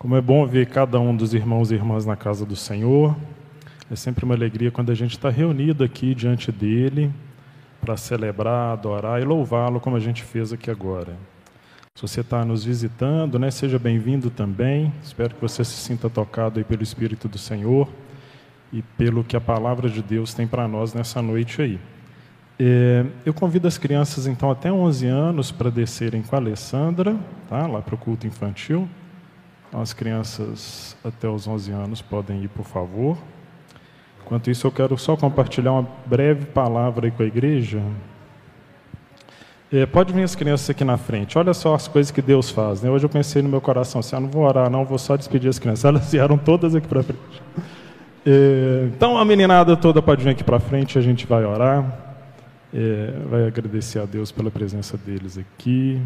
Como é bom ver cada um dos irmãos e irmãs na casa do Senhor. É sempre uma alegria quando a gente está reunido aqui diante dele para celebrar, adorar e louvá-lo como a gente fez aqui agora. Se você está nos visitando, né, seja bem-vindo também. Espero que você se sinta tocado aí pelo Espírito do Senhor e pelo que a palavra de Deus tem para nós nessa noite aí. É, eu convido as crianças, então, até 11 anos para descerem com a Alessandra, tá, lá para o culto infantil. As crianças até os 11 anos podem ir, por favor. Enquanto isso, eu quero só compartilhar uma breve palavra aí com a igreja. É, pode vir as crianças aqui na frente. Olha só as coisas que Deus faz. Né? Hoje eu pensei no meu coração assim: ah, não vou orar, não, vou só despedir as crianças. Elas vieram todas aqui para frente. É, então a meninada toda pode vir aqui para frente, a gente vai orar. É, vai agradecer a Deus pela presença deles aqui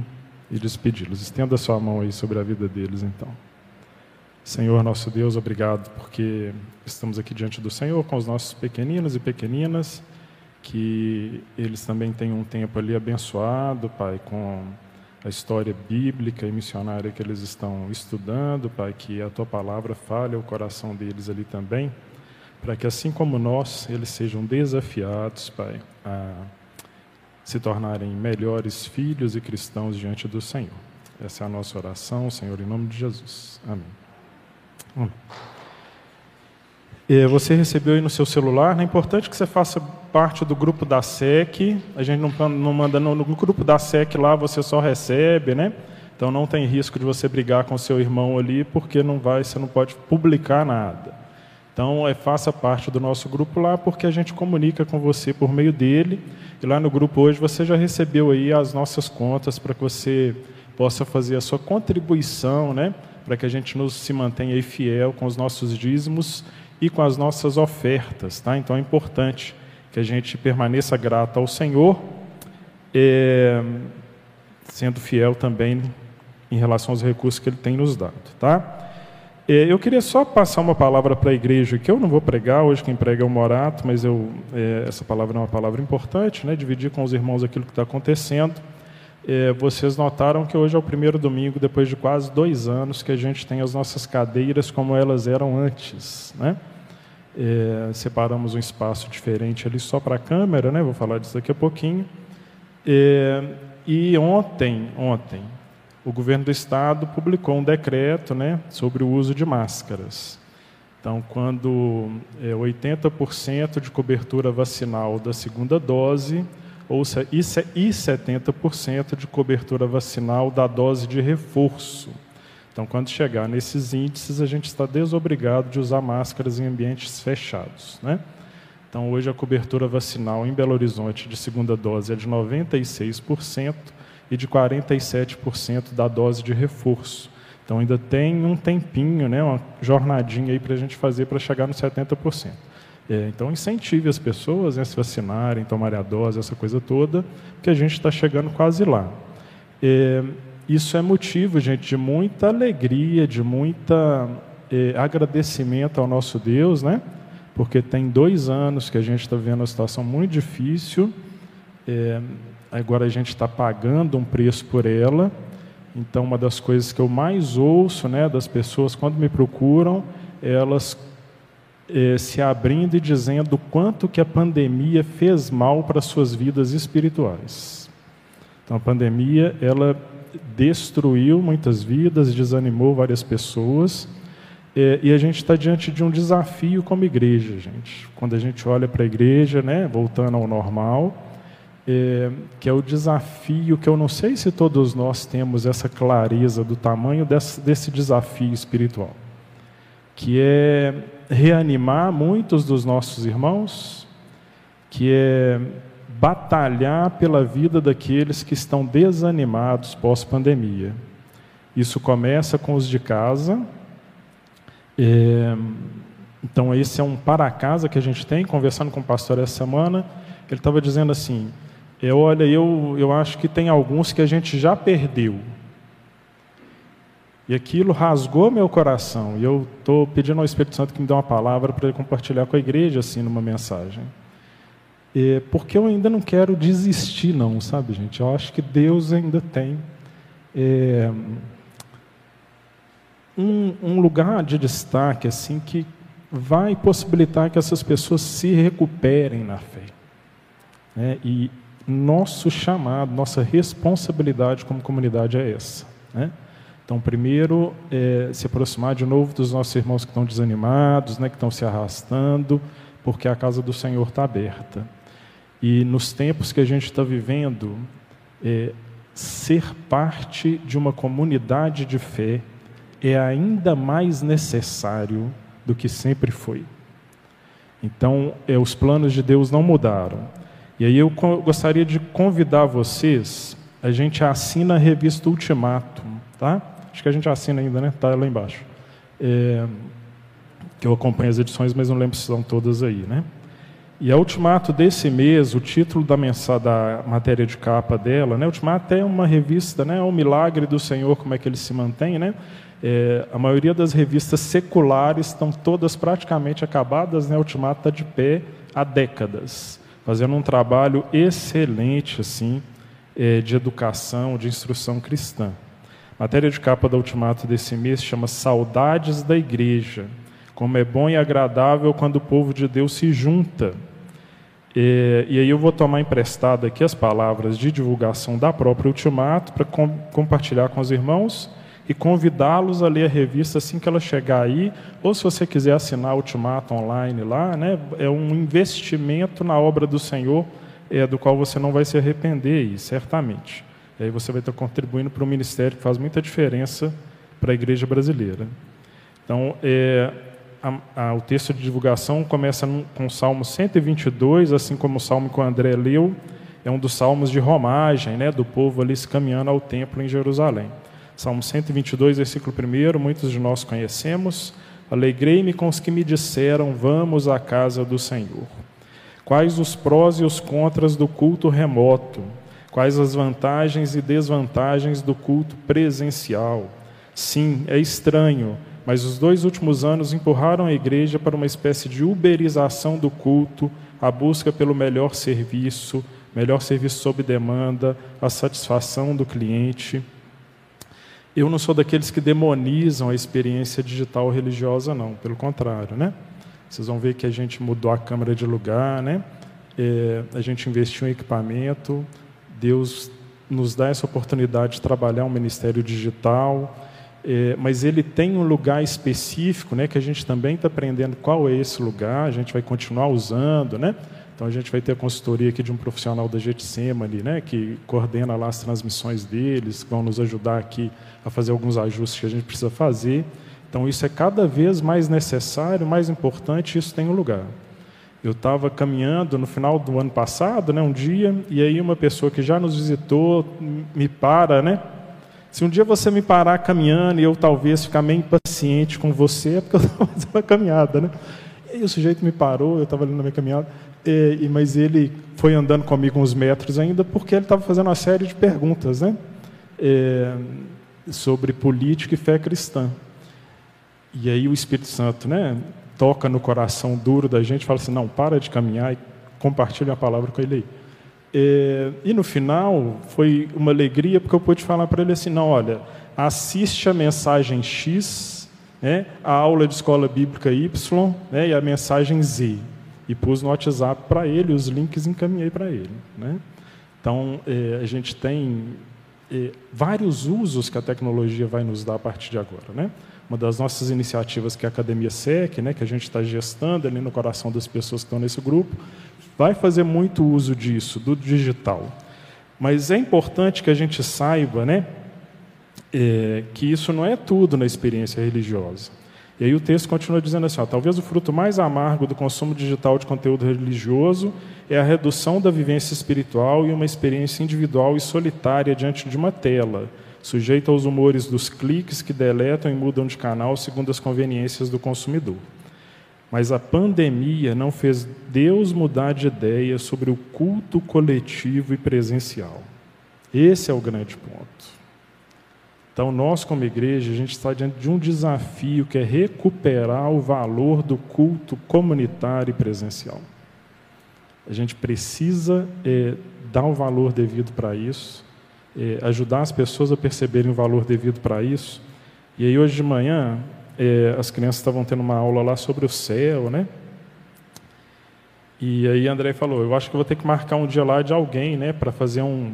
e despedi-los. Estenda sua mão aí sobre a vida deles, então. Senhor nosso Deus, obrigado porque estamos aqui diante do Senhor com os nossos pequeninos e pequeninas, que eles também tenham um tempo ali abençoado, Pai, com a história bíblica e missionária que eles estão estudando, Pai, que a tua palavra fale ao coração deles ali também, para que assim como nós, eles sejam desafiados, Pai, a se tornarem melhores filhos e cristãos diante do Senhor. Essa é a nossa oração, Senhor, em nome de Jesus. Amém. Amém. Você recebeu aí no seu celular, é importante que você faça parte do grupo da SEC. A gente não, não manda no, no, grupo da SEC lá, você só recebe, né? Então não tem risco de você brigar com seu irmão ali, porque não vai, você não pode publicar nada. Então é, faça parte do nosso grupo lá, porque a gente comunica com você por meio dele. E lá no grupo hoje você já recebeu aí as nossas contas para que você possa fazer a sua contribuição, né? Para que a gente nos se mantenha fiel com os nossos dízimos e com as nossas ofertas, tá? Então é importante que a gente permaneça grato ao Senhor, é, sendo fiel também em relação aos recursos que Ele tem nos dado, tá? É, eu queria só passar uma palavra para a igreja, que eu não vou pregar, hoje quem prega é o Morato, mas eu, é, essa palavra é uma palavra importante, né? dividir com os irmãos aquilo que está acontecendo. É, vocês notaram que hoje é o primeiro domingo, depois de quase dois anos, que a gente tem as nossas cadeiras como elas eram antes. Né? É, separamos um espaço diferente ali só para a câmera, né? vou falar disso daqui a pouquinho. É, e ontem, ontem, o governo do estado publicou um decreto né, sobre o uso de máscaras. Então, quando é, 80% de cobertura vacinal da segunda dose ou, e 70% de cobertura vacinal da dose de reforço. Então, quando chegar nesses índices, a gente está desobrigado de usar máscaras em ambientes fechados. Né? Então, hoje a cobertura vacinal em Belo Horizonte de segunda dose é de 96%, e de 47% da dose de reforço. Então ainda tem um tempinho, né, uma jornadinha aí para a gente fazer para chegar nos 70%. É, então incentive as pessoas né, a se vacinarem, tomarem a dose, essa coisa toda, porque a gente está chegando quase lá. É, isso é motivo, gente, de muita alegria, de muita é, agradecimento ao nosso Deus, né? Porque tem dois anos que a gente está vivendo uma situação muito difícil. É, agora a gente está pagando um preço por ela. Então, uma das coisas que eu mais ouço né, das pessoas quando me procuram, elas é, se abrindo e dizendo quanto que a pandemia fez mal para suas vidas espirituais. Então, a pandemia, ela destruiu muitas vidas, desanimou várias pessoas, é, e a gente está diante de um desafio como igreja, gente. Quando a gente olha para a igreja, né, voltando ao normal, é, que é o desafio que eu não sei se todos nós temos essa clareza do tamanho desse, desse desafio espiritual, que é reanimar muitos dos nossos irmãos, que é batalhar pela vida daqueles que estão desanimados pós-pandemia. Isso começa com os de casa. É, então, esse é um para casa que a gente tem, conversando com o pastor essa semana. Ele estava dizendo assim: eu, olha, eu, eu acho que tem alguns que a gente já perdeu. E aquilo rasgou meu coração. E eu estou pedindo ao Espírito Santo que me dê uma palavra para ele compartilhar com a igreja, assim, numa mensagem. É, porque eu ainda não quero desistir, não, sabe, gente? Eu acho que Deus ainda tem é, um, um lugar de destaque assim que vai possibilitar que essas pessoas se recuperem na fé. Né? E nosso chamado, nossa responsabilidade como comunidade é essa. Né? Então, primeiro, é, se aproximar de novo dos nossos irmãos que estão desanimados, né, que estão se arrastando, porque a casa do Senhor está aberta. E nos tempos que a gente está vivendo, é, ser parte de uma comunidade de fé é ainda mais necessário do que sempre foi. Então, é, os planos de Deus não mudaram. E aí eu gostaria de convidar vocês, a gente assina a revista Ultimato, tá? Acho que a gente assina ainda, né? Está lá embaixo. É, que eu acompanho as edições, mas não lembro se são todas aí, né? E a Ultimato desse mês, o título da, mensagem, da matéria de capa dela, né? Ultimato é uma revista, né? É o milagre do Senhor, como é que ele se mantém, né? É, a maioria das revistas seculares estão todas praticamente acabadas, né? Ultimato está de pé há décadas, fazendo um trabalho excelente, assim, é, de educação, de instrução cristã. Matéria de capa da Ultimato desse mês chama Saudades da Igreja como é bom e agradável quando o povo de Deus se junta. E, e aí eu vou tomar emprestado aqui as palavras de divulgação da própria Ultimato para com, compartilhar com os irmãos e convidá-los a ler a revista assim que ela chegar aí, ou se você quiser assinar Ultimato online lá, né, é um investimento na obra do Senhor, é, do qual você não vai se arrepender, aí, certamente. E aí você vai estar contribuindo para um ministério que faz muita diferença para a igreja brasileira. Então, é, a, a, o texto de divulgação começa com o Salmo 122, assim como o Salmo que o André leu, é um dos salmos de romagem, né, do povo ali se caminhando ao templo em Jerusalém. Salmo 122, versículo 1, muitos de nós conhecemos. Alegrei-me com os que me disseram, vamos à casa do Senhor. Quais os prós e os contras do culto remoto? Quais as vantagens e desvantagens do culto presencial? Sim, é estranho, mas os dois últimos anos empurraram a igreja para uma espécie de uberização do culto, a busca pelo melhor serviço, melhor serviço sob demanda, a satisfação do cliente. Eu não sou daqueles que demonizam a experiência digital religiosa, não, pelo contrário, né? Vocês vão ver que a gente mudou a câmera de lugar, né? É, a gente investiu em equipamento, Deus nos dá essa oportunidade de trabalhar um ministério digital, é, mas ele tem um lugar específico, né, que a gente também está aprendendo qual é esse lugar, a gente vai continuar usando, né? Então a gente vai ter a consultoria aqui de um profissional da Getsemane, né, que coordena lá as transmissões deles, vão nos ajudar aqui a fazer alguns ajustes que a gente precisa fazer. Então isso é cada vez mais necessário, mais importante, isso tem um lugar. Eu estava caminhando no final do ano passado, né, um dia, e aí uma pessoa que já nos visitou me para, né, se um dia você me parar caminhando e eu talvez ficar meio impaciente com você, é porque eu estava fazendo uma caminhada, né? E o sujeito me parou, eu estava ali na minha caminhada, e, mas ele foi andando comigo uns metros ainda, porque ele estava fazendo uma série de perguntas, né? É, sobre política e fé cristã. E aí o Espírito Santo, né? Toca no coração duro da gente, fala assim, não, para de caminhar e compartilha a palavra com ele aí. É, e no final foi uma alegria porque eu pude falar para ele assim: não, olha, assiste a mensagem X, né, a aula de escola bíblica Y né, e a mensagem Z. E pus no WhatsApp para ele, os links encaminhei para ele. Né? Então, é, a gente tem é, vários usos que a tecnologia vai nos dar a partir de agora. Né? Uma das nossas iniciativas, que é a Academia SEC, né, que a gente está gestando ali no coração das pessoas que estão nesse grupo, vai fazer muito uso disso, do digital. Mas é importante que a gente saiba né, é, que isso não é tudo na experiência religiosa. E aí o texto continua dizendo assim: ó, talvez o fruto mais amargo do consumo digital de conteúdo religioso é a redução da vivência espiritual e uma experiência individual e solitária diante de uma tela, sujeita aos humores dos cliques que deletam e mudam de canal segundo as conveniências do consumidor. Mas a pandemia não fez Deus mudar de ideia sobre o culto coletivo e presencial. Esse é o grande ponto. Então, nós, como igreja, a gente está diante de um desafio que é recuperar o valor do culto comunitário e presencial. A gente precisa é, dar o valor devido para isso, é, ajudar as pessoas a perceberem o valor devido para isso, E aí hoje de manhã, é, as crianças estavam tendo uma aula lá sobre o céu, né? E aí André falou, eu acho que vou ter que marcar um dia lá de alguém, né, para fazer um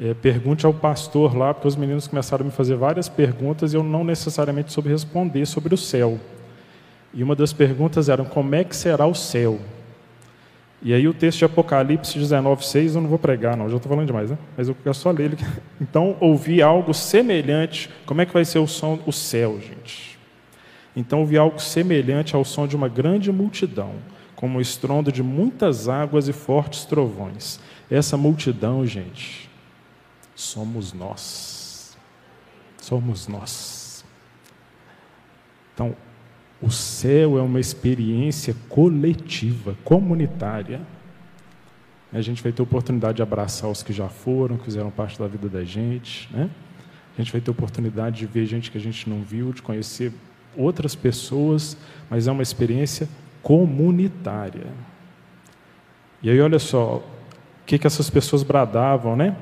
é, pergunte ao pastor lá, porque os meninos começaram a me fazer várias perguntas e eu não necessariamente soube responder sobre o céu. E uma das perguntas era como é que será o céu? E aí o texto de Apocalipse 19:6 eu não vou pregar, não, já estou falando demais, né? Mas eu quero só ler ele. Então ouvi algo semelhante. Como é que vai ser o som, o céu, gente? Então ouvi algo semelhante ao som de uma grande multidão, como o estrondo de muitas águas e fortes trovões. Essa multidão, gente, somos nós. Somos nós. Então, o céu é uma experiência coletiva, comunitária. A gente vai ter oportunidade de abraçar os que já foram, que fizeram parte da vida da gente. Né? A gente vai ter oportunidade de ver gente que a gente não viu, de conhecer outras pessoas, mas é uma experiência comunitária. E aí, olha só, o que, que essas pessoas bradavam, né?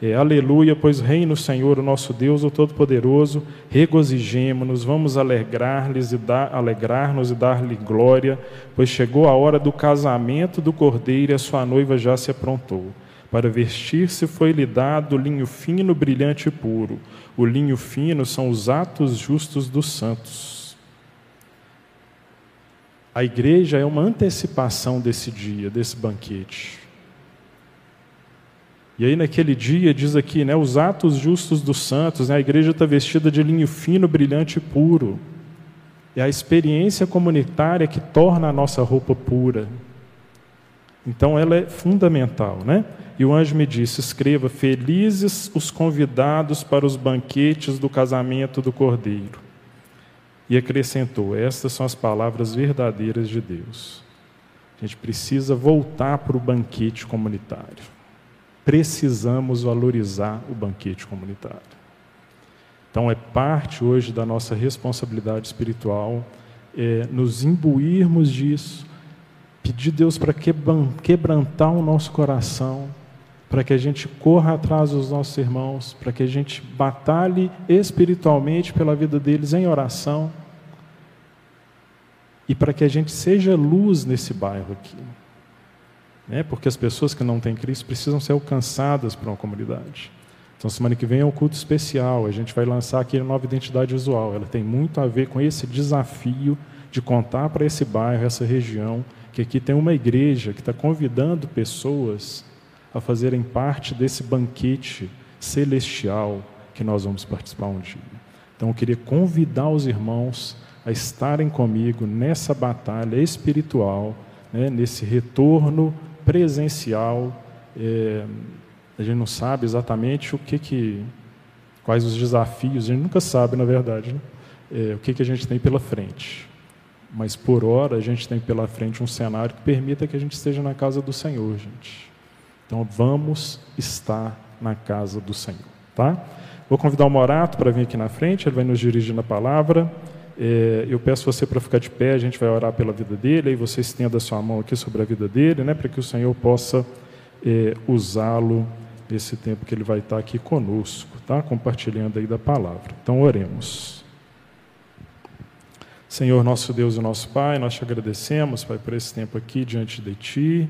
É, aleluia, pois reina o Senhor, o nosso Deus, o Todo-Poderoso, regozijemo-nos, vamos alegrar-lhes e dar, alegrar-nos e dar-lhe glória, pois chegou a hora do casamento do cordeiro e a sua noiva já se aprontou. Para vestir-se foi-lhe dado linho fino, brilhante e puro. O linho fino são os atos justos dos santos. A igreja é uma antecipação desse dia, desse banquete. E aí naquele dia diz aqui, né, os atos justos dos santos, né, a igreja está vestida de linho fino, brilhante e puro. É a experiência comunitária que torna a nossa roupa pura. Então ela é fundamental, né? E o anjo me disse: escreva, felizes os convidados para os banquetes do casamento do Cordeiro. E acrescentou: estas são as palavras verdadeiras de Deus. A gente precisa voltar para o banquete comunitário precisamos valorizar o banquete comunitário. Então, é parte hoje da nossa responsabilidade espiritual é, nos imbuirmos disso, pedir Deus para quebrantar o nosso coração, para que a gente corra atrás dos nossos irmãos, para que a gente batalhe espiritualmente pela vida deles em oração e para que a gente seja luz nesse bairro aqui né? porque as pessoas que não têm Cristo precisam ser alcançadas por uma comunidade. Então, semana que vem é um culto especial, a gente vai lançar aqui a nova identidade visual. Ela tem muito a ver com esse desafio de contar para esse bairro, essa região, que aqui tem uma igreja que está convidando pessoas a fazerem parte desse banquete celestial que nós vamos participar um dia. Então, eu queria convidar os irmãos a estarem comigo nessa batalha espiritual, né, nesse retorno presencial. É, a gente não sabe exatamente o que, que quais os desafios, a gente nunca sabe, na verdade, né? é, o que, que a gente tem pela frente. Mas por hora a gente tem pela frente um cenário que permita que a gente esteja na casa do Senhor, gente. Então vamos estar na casa do Senhor, tá? Vou convidar o Morato para vir aqui na frente, ele vai nos dirigir na palavra. É, eu peço você para ficar de pé, a gente vai orar pela vida dele, aí você estenda a sua mão aqui sobre a vida dele, né, para que o Senhor possa é, usá-lo nesse tempo que ele vai estar aqui conosco, tá? compartilhando aí da palavra. Então, oremos. Senhor, nosso Deus e nosso Pai, nós te agradecemos, Pai, por esse tempo aqui diante de Ti,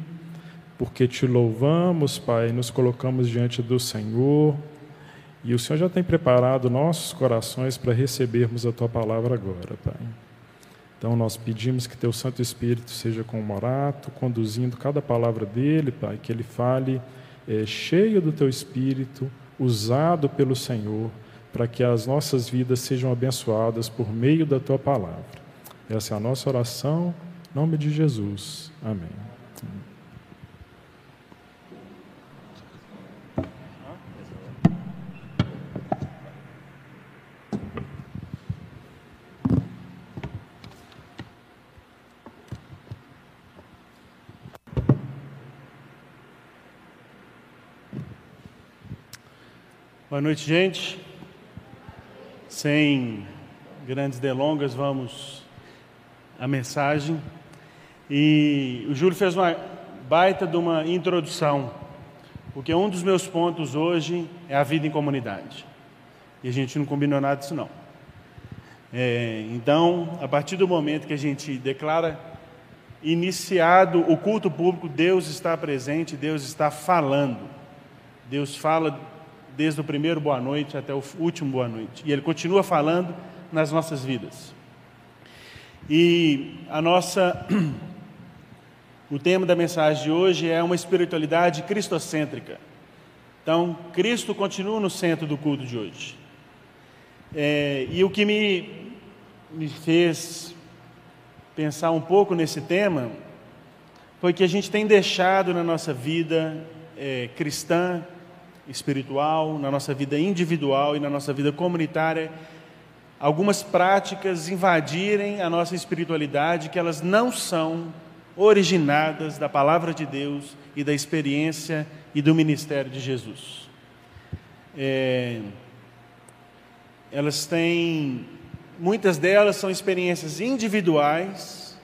porque te louvamos, Pai, nos colocamos diante do Senhor e o Senhor já tem preparado nossos corações para recebermos a tua palavra agora, Pai. Então nós pedimos que teu Santo Espírito seja com o Morato, conduzindo cada palavra dele, Pai, que ele fale é, cheio do teu Espírito, usado pelo Senhor, para que as nossas vidas sejam abençoadas por meio da tua palavra. Essa é a nossa oração, em nome de Jesus. Amém. Boa noite, gente. Sem grandes delongas, vamos à mensagem. E o Júlio fez uma baita de uma introdução, porque um dos meus pontos hoje é a vida em comunidade. E a gente não combinou nada disso não. É, então, a partir do momento que a gente declara iniciado o culto público, Deus está presente, Deus está falando. Deus fala desde o primeiro boa noite até o último boa noite. E Ele continua falando nas nossas vidas. E a nossa. O tema da mensagem de hoje é uma espiritualidade cristocêntrica. Então, Cristo continua no centro do culto de hoje. É, e o que me, me fez pensar um pouco nesse tema foi que a gente tem deixado na nossa vida é, cristã, espiritual, na nossa vida individual e na nossa vida comunitária, algumas práticas invadirem a nossa espiritualidade que elas não são originadas da palavra de Deus e da experiência e do ministério de Jesus. É, elas têm, muitas delas são experiências individuais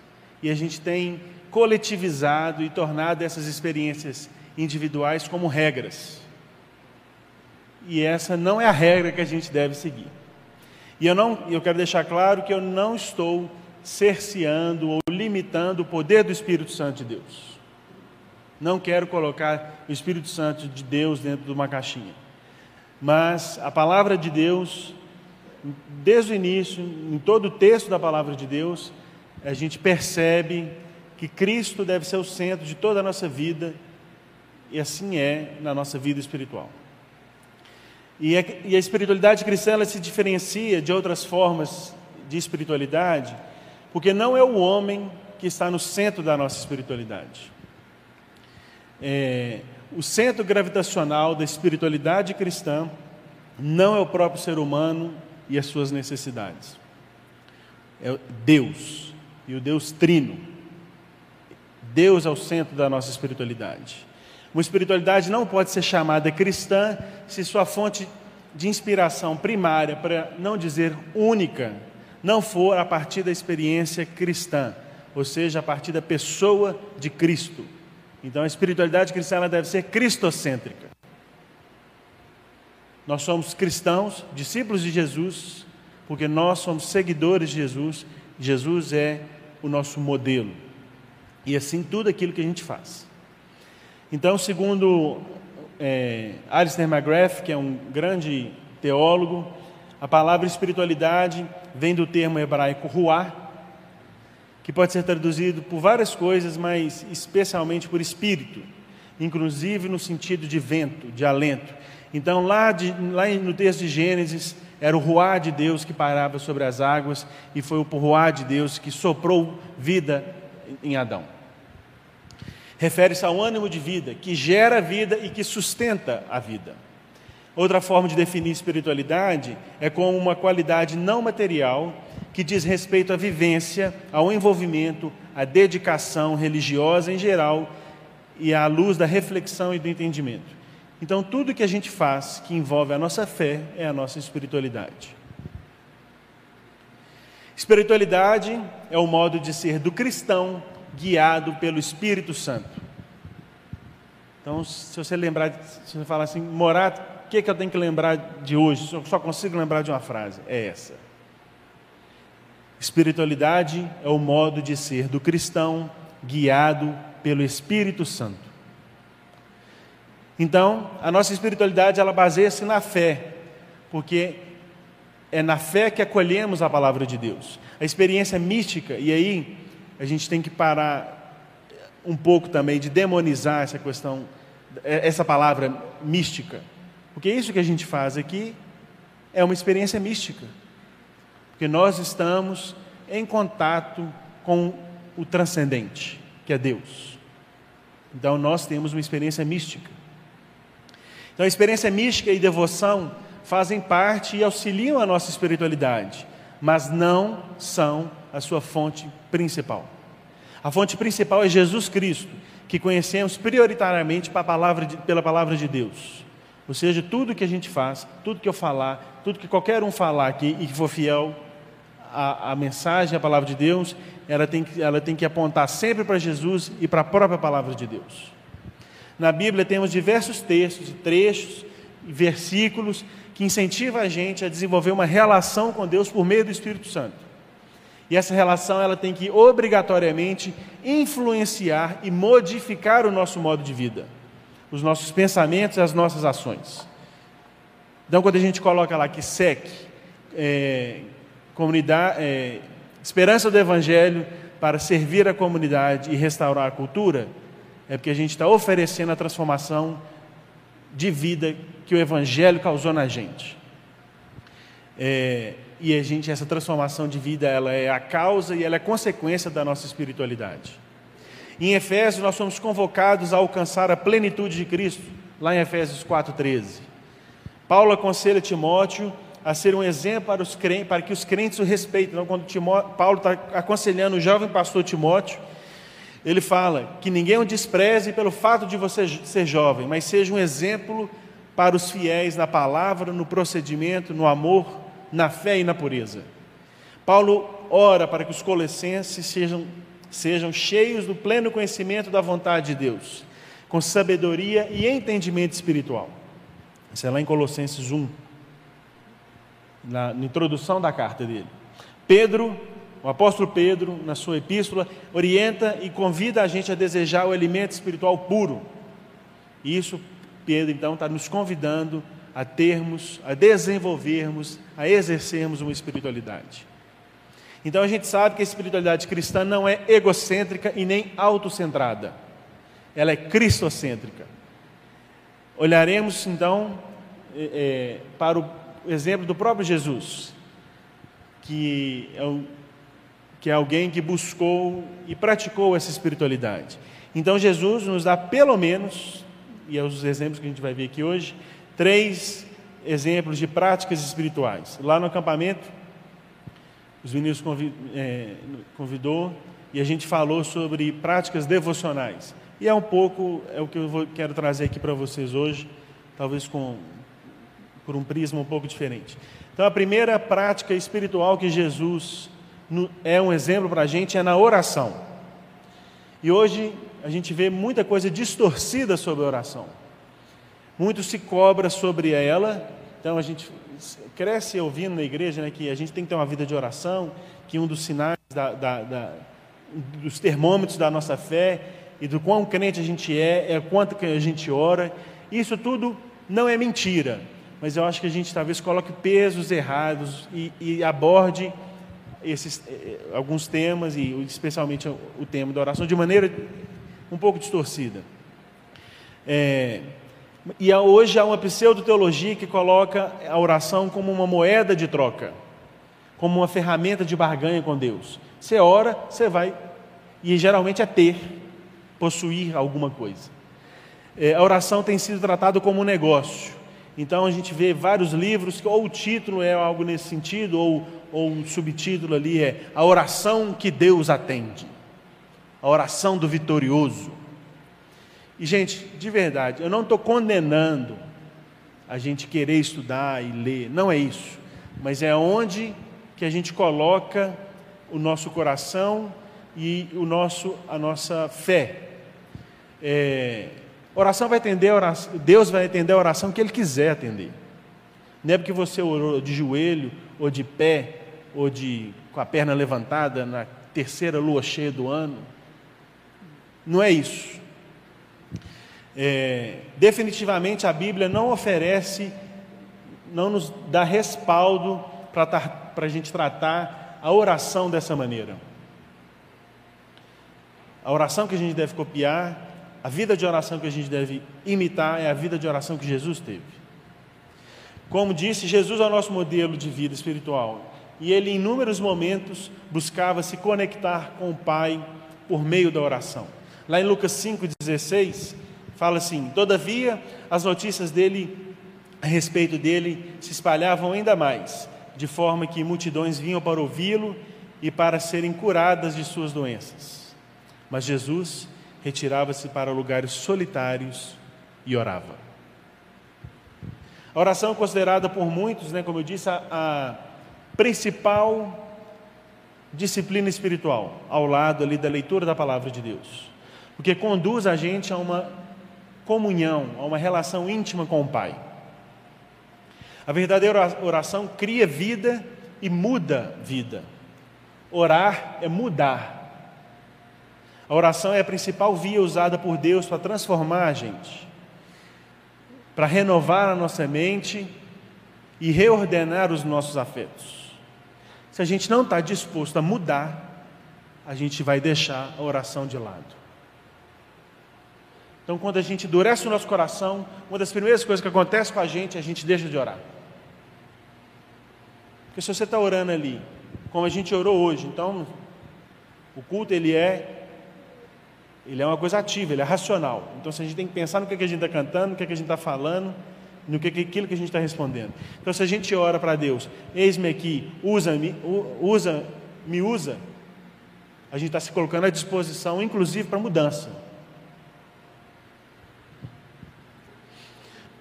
e a gente tem coletivizado e tornado essas experiências individuais como regras. E essa não é a regra que a gente deve seguir. E eu não, eu quero deixar claro que eu não estou cerceando ou limitando o poder do Espírito Santo de Deus. Não quero colocar o Espírito Santo de Deus dentro de uma caixinha. Mas a palavra de Deus, desde o início, em todo o texto da palavra de Deus, a gente percebe que Cristo deve ser o centro de toda a nossa vida, e assim é na nossa vida espiritual. E a, e a espiritualidade cristã ela se diferencia de outras formas de espiritualidade, porque não é o homem que está no centro da nossa espiritualidade. É, o centro gravitacional da espiritualidade cristã não é o próprio ser humano e as suas necessidades. É Deus e o Deus Trino. Deus é o centro da nossa espiritualidade. Uma espiritualidade não pode ser chamada cristã se sua fonte de inspiração primária, para não dizer única, não for a partir da experiência cristã, ou seja, a partir da pessoa de Cristo. Então a espiritualidade cristã deve ser cristocêntrica. Nós somos cristãos, discípulos de Jesus, porque nós somos seguidores de Jesus, Jesus é o nosso modelo. E assim tudo aquilo que a gente faz. Então, segundo é, Alistair McGrath, que é um grande teólogo, a palavra espiritualidade vem do termo hebraico ruá, que pode ser traduzido por várias coisas, mas especialmente por espírito, inclusive no sentido de vento, de alento. Então, lá, de, lá no texto de Gênesis, era o ruá de Deus que parava sobre as águas, e foi o ruá de Deus que soprou vida em Adão refere-se ao ânimo de vida, que gera vida e que sustenta a vida. Outra forma de definir espiritualidade é como uma qualidade não material que diz respeito à vivência, ao envolvimento, à dedicação religiosa em geral e à luz da reflexão e do entendimento. Então, tudo que a gente faz que envolve a nossa fé é a nossa espiritualidade. Espiritualidade é o modo de ser do cristão guiado pelo Espírito Santo. Então, se você lembrar, se você falar assim, Morato, o que, que eu tenho que lembrar de hoje? Eu só consigo lembrar de uma frase, é essa. Espiritualidade é o modo de ser do cristão guiado pelo Espírito Santo. Então, a nossa espiritualidade ela baseia-se na fé, porque é na fé que acolhemos a palavra de Deus. A experiência mística, e aí a gente tem que parar um pouco também de demonizar essa questão, essa palavra mística. Porque isso que a gente faz aqui é uma experiência mística. Porque nós estamos em contato com o transcendente, que é Deus. Então nós temos uma experiência mística. Então a experiência mística e devoção fazem parte e auxiliam a nossa espiritualidade, mas não são a sua fonte principal. A fonte principal é Jesus Cristo, que conhecemos prioritariamente pela palavra de Deus. Ou seja, tudo que a gente faz, tudo que eu falar, tudo que qualquer um falar aqui e que for fiel à, à mensagem, à palavra de Deus, ela tem, que, ela tem que apontar sempre para Jesus e para a própria palavra de Deus. Na Bíblia temos diversos textos trechos versículos que incentivam a gente a desenvolver uma relação com Deus por meio do Espírito Santo. E essa relação ela tem que obrigatoriamente influenciar e modificar o nosso modo de vida, os nossos pensamentos e as nossas ações. Então, quando a gente coloca lá que SEC, é, comunidade, é, esperança do Evangelho para servir a comunidade e restaurar a cultura, é porque a gente está oferecendo a transformação de vida que o Evangelho causou na gente. É, e a gente, essa transformação de vida, ela é a causa e ela é consequência da nossa espiritualidade. Em Efésios, nós somos convocados a alcançar a plenitude de Cristo, lá em Efésios 4,13. Paulo aconselha Timóteo a ser um exemplo para, os crentes, para que os crentes o respeitem. Então, quando Timóteo, Paulo está aconselhando o jovem pastor Timóteo, ele fala que ninguém o despreze pelo fato de você ser jovem, mas seja um exemplo para os fiéis na palavra, no procedimento, no amor, na fé e na pureza. Paulo ora para que os colossenses sejam, sejam cheios do pleno conhecimento da vontade de Deus, com sabedoria e entendimento espiritual. Isso é lá em Colossenses 1, na, na introdução da carta dele. Pedro o apóstolo Pedro, na sua epístola, orienta e convida a gente a desejar o alimento espiritual puro. E isso, Pedro, então, está nos convidando a termos, a desenvolvermos, a exercermos uma espiritualidade. Então a gente sabe que a espiritualidade cristã não é egocêntrica e nem autocentrada. Ela é cristocêntrica. Olharemos então é, é, para o exemplo do próprio Jesus, que é o que é alguém que buscou e praticou essa espiritualidade. Então Jesus nos dá pelo menos, e é os exemplos que a gente vai ver aqui hoje, três exemplos de práticas espirituais. Lá no acampamento, os meninos é, convidou e a gente falou sobre práticas devocionais. E é um pouco é o que eu vou, quero trazer aqui para vocês hoje, talvez com por um prisma um pouco diferente. Então a primeira prática espiritual que Jesus é um exemplo para a gente é na oração. E hoje a gente vê muita coisa distorcida sobre oração. Muito se cobra sobre ela. Então a gente cresce ouvindo na igreja né, que a gente tem que ter uma vida de oração, que um dos sinais da, da, da, dos termômetros da nossa fé e do quão crente a gente é, é quanto que a gente ora. Isso tudo não é mentira, mas eu acho que a gente talvez coloque pesos errados e, e aborde esses, eh, eh, alguns temas, e especialmente o tema da oração, de maneira um pouco distorcida. É, e hoje há uma pseudo-teologia que coloca a oração como uma moeda de troca, como uma ferramenta de barganha com Deus. Você ora, você vai, e geralmente é ter, possuir alguma coisa. É, a oração tem sido tratada como um negócio. Então a gente vê vários livros que ou o título é algo nesse sentido, ou ou um subtítulo ali é A Oração que Deus Atende. A oração do vitorioso. E, gente, de verdade, eu não estou condenando a gente querer estudar e ler, não é isso. Mas é onde que a gente coloca o nosso coração e o nosso, a nossa fé. É, oração vai atender oração, Deus vai atender a oração que Ele quiser atender. Não é porque você orou de joelho ou de pé ou de com a perna levantada na terceira lua cheia do ano. Não é isso. É, definitivamente a Bíblia não oferece, não nos dá respaldo para a gente tratar a oração dessa maneira. A oração que a gente deve copiar, a vida de oração que a gente deve imitar é a vida de oração que Jesus teve. Como disse, Jesus é o nosso modelo de vida espiritual e ele, em inúmeros momentos, buscava se conectar com o Pai por meio da oração. Lá em Lucas 5,16, fala assim: Todavia, as notícias dele, a respeito dele, se espalhavam ainda mais, de forma que multidões vinham para ouvi-lo e para serem curadas de suas doenças. Mas Jesus retirava-se para lugares solitários e orava. A oração é considerada por muitos, né, como eu disse, a, a principal disciplina espiritual, ao lado ali da leitura da palavra de Deus, porque conduz a gente a uma comunhão, a uma relação íntima com o Pai. A verdadeira oração cria vida e muda vida. Orar é mudar. A oração é a principal via usada por Deus para transformar a gente, para renovar a nossa mente e reordenar os nossos afetos. Se a gente não está disposto a mudar, a gente vai deixar a oração de lado. Então, quando a gente endurece o nosso coração, uma das primeiras coisas que acontece com a gente, é a gente deixa de orar. Porque se você está orando ali, como a gente orou hoje, então o culto ele é ele é uma coisa ativa, ele é racional. Então a gente tem que pensar no que, que a gente está cantando, no que, que a gente está falando, no que, que aquilo que a gente está respondendo. Então se a gente ora para Deus, eis-me aqui, usa-me, usa, me usa, a gente está se colocando à disposição, inclusive para mudança.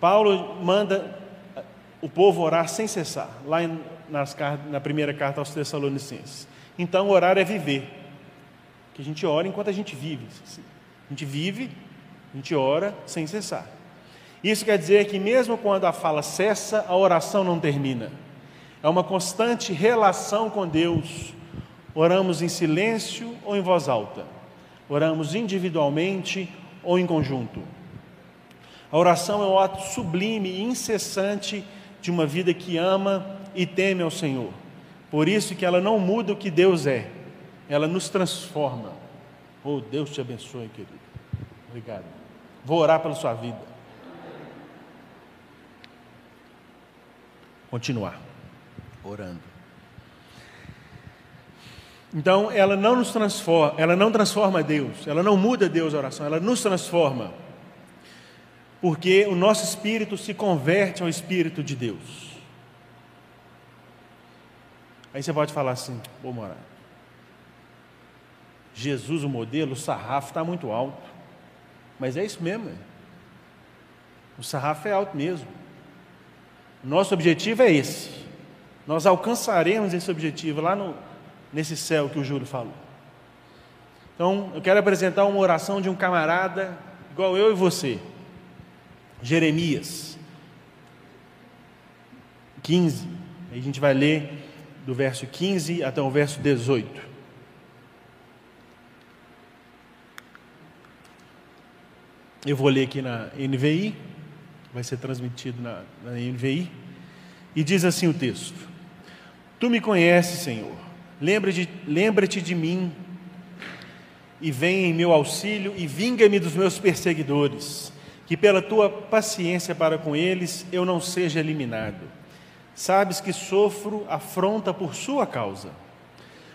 Paulo manda o povo orar sem cessar, lá nas, na primeira carta aos Tessalonicenses. Então, orar é viver. Que a gente ora enquanto a gente vive. A gente vive, a gente ora sem cessar. Isso quer dizer que, mesmo quando a fala cessa, a oração não termina. É uma constante relação com Deus. Oramos em silêncio ou em voz alta. Oramos individualmente ou em conjunto. A oração é um ato sublime e incessante de uma vida que ama e teme ao Senhor. Por isso que ela não muda o que Deus é, ela nos transforma. Oh, Deus te abençoe, querido. Obrigado. Vou orar pela sua vida. Continuar orando. Então, ela não nos transforma, ela não transforma Deus, ela não muda Deus a oração, ela nos transforma porque o nosso espírito se converte ao espírito de Deus. Aí você pode falar assim, vou morar. Jesus, o modelo, o sarrafo está muito alto. Mas é isso mesmo. É. O sarrafo é alto mesmo. Nosso objetivo é esse. Nós alcançaremos esse objetivo lá no, nesse céu que o Júlio falou. Então, eu quero apresentar uma oração de um camarada igual eu e você. Jeremias 15. Aí a gente vai ler do verso 15 até o verso 18. Eu vou ler aqui na NVI, vai ser transmitido na, na NVI, e diz assim o texto: Tu me conheces, Senhor, lembra-te lembra de mim, e vem em meu auxílio, e vinga-me dos meus perseguidores que pela tua paciência para com eles eu não seja eliminado. Sabes que sofro afronta por sua causa.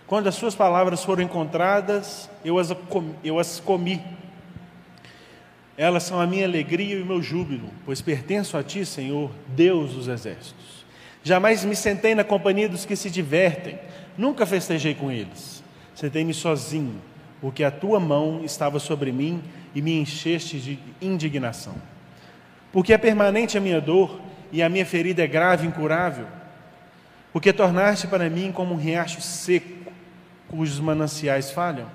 Quando as suas palavras foram encontradas, eu as, eu as comi. Elas são a minha alegria e o meu júbilo, pois pertenço a ti, Senhor, Deus dos exércitos. Jamais me sentei na companhia dos que se divertem, nunca festejei com eles. Sentei-me sozinho, porque a tua mão estava sobre mim e me encheste de indignação. Porque é permanente a minha dor e a minha ferida é grave e incurável. Porque tornaste para mim como um riacho seco, cujos mananciais falham.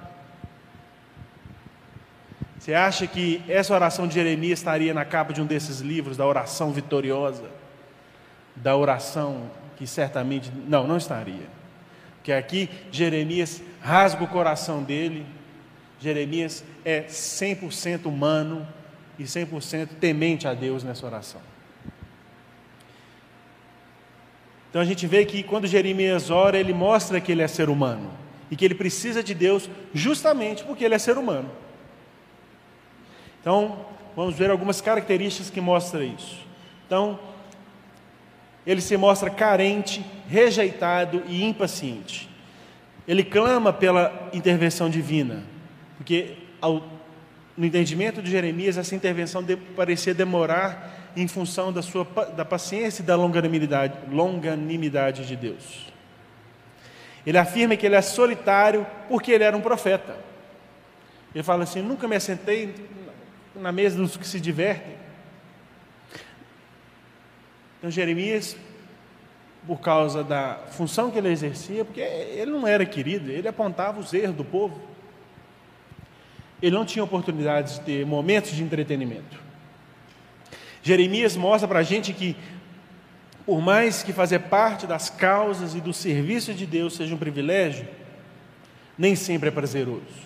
Você acha que essa oração de Jeremias estaria na capa de um desses livros, da oração vitoriosa? Da oração que certamente. Não, não estaria. Porque aqui Jeremias rasga o coração dele Jeremias é 100% humano e 100% temente a Deus nessa oração. Então a gente vê que quando Jeremias ora, ele mostra que ele é ser humano e que ele precisa de Deus justamente porque ele é ser humano. Então, vamos ver algumas características que mostram isso. Então, ele se mostra carente, rejeitado e impaciente. Ele clama pela intervenção divina. Porque ao, no entendimento de Jeremias, essa intervenção de, parecia demorar em função da sua da paciência e da longanimidade, longanimidade de Deus. Ele afirma que ele é solitário porque ele era um profeta. Ele fala assim: nunca me assentei na mesa dos que se divertem. Então, Jeremias, por causa da função que ele exercia, porque ele não era querido, ele apontava os erros do povo ele não tinha oportunidade de ter momentos de entretenimento. Jeremias mostra para a gente que Por mais que fazer parte das causas e do serviço de Deus seja um privilégio, nem sempre é prazeroso.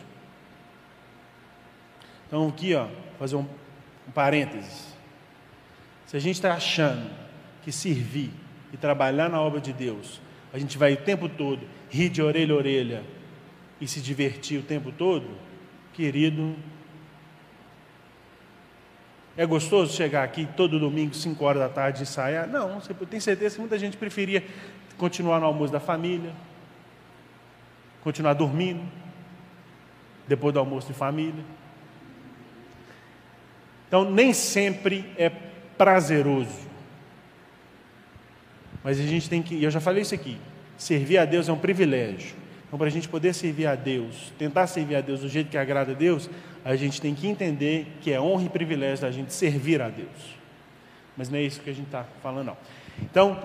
Então, aqui, ó, fazer um, um parênteses. Se a gente está achando que servir e trabalhar na obra de Deus, a gente vai o tempo todo rir de orelha a orelha e se divertir o tempo todo, querido, é gostoso chegar aqui todo domingo, 5 horas da tarde, ensaiar? Não, eu tenho certeza que muita gente preferia continuar no almoço da família, continuar dormindo, depois do almoço de família. Então, nem sempre é prazeroso. Mas a gente tem que, eu já falei isso aqui, servir a Deus é um privilégio. Então, para a gente poder servir a Deus, tentar servir a Deus do jeito que agrada a Deus, a gente tem que entender que é honra e privilégio da gente servir a Deus. Mas não é isso que a gente está falando, não. Então,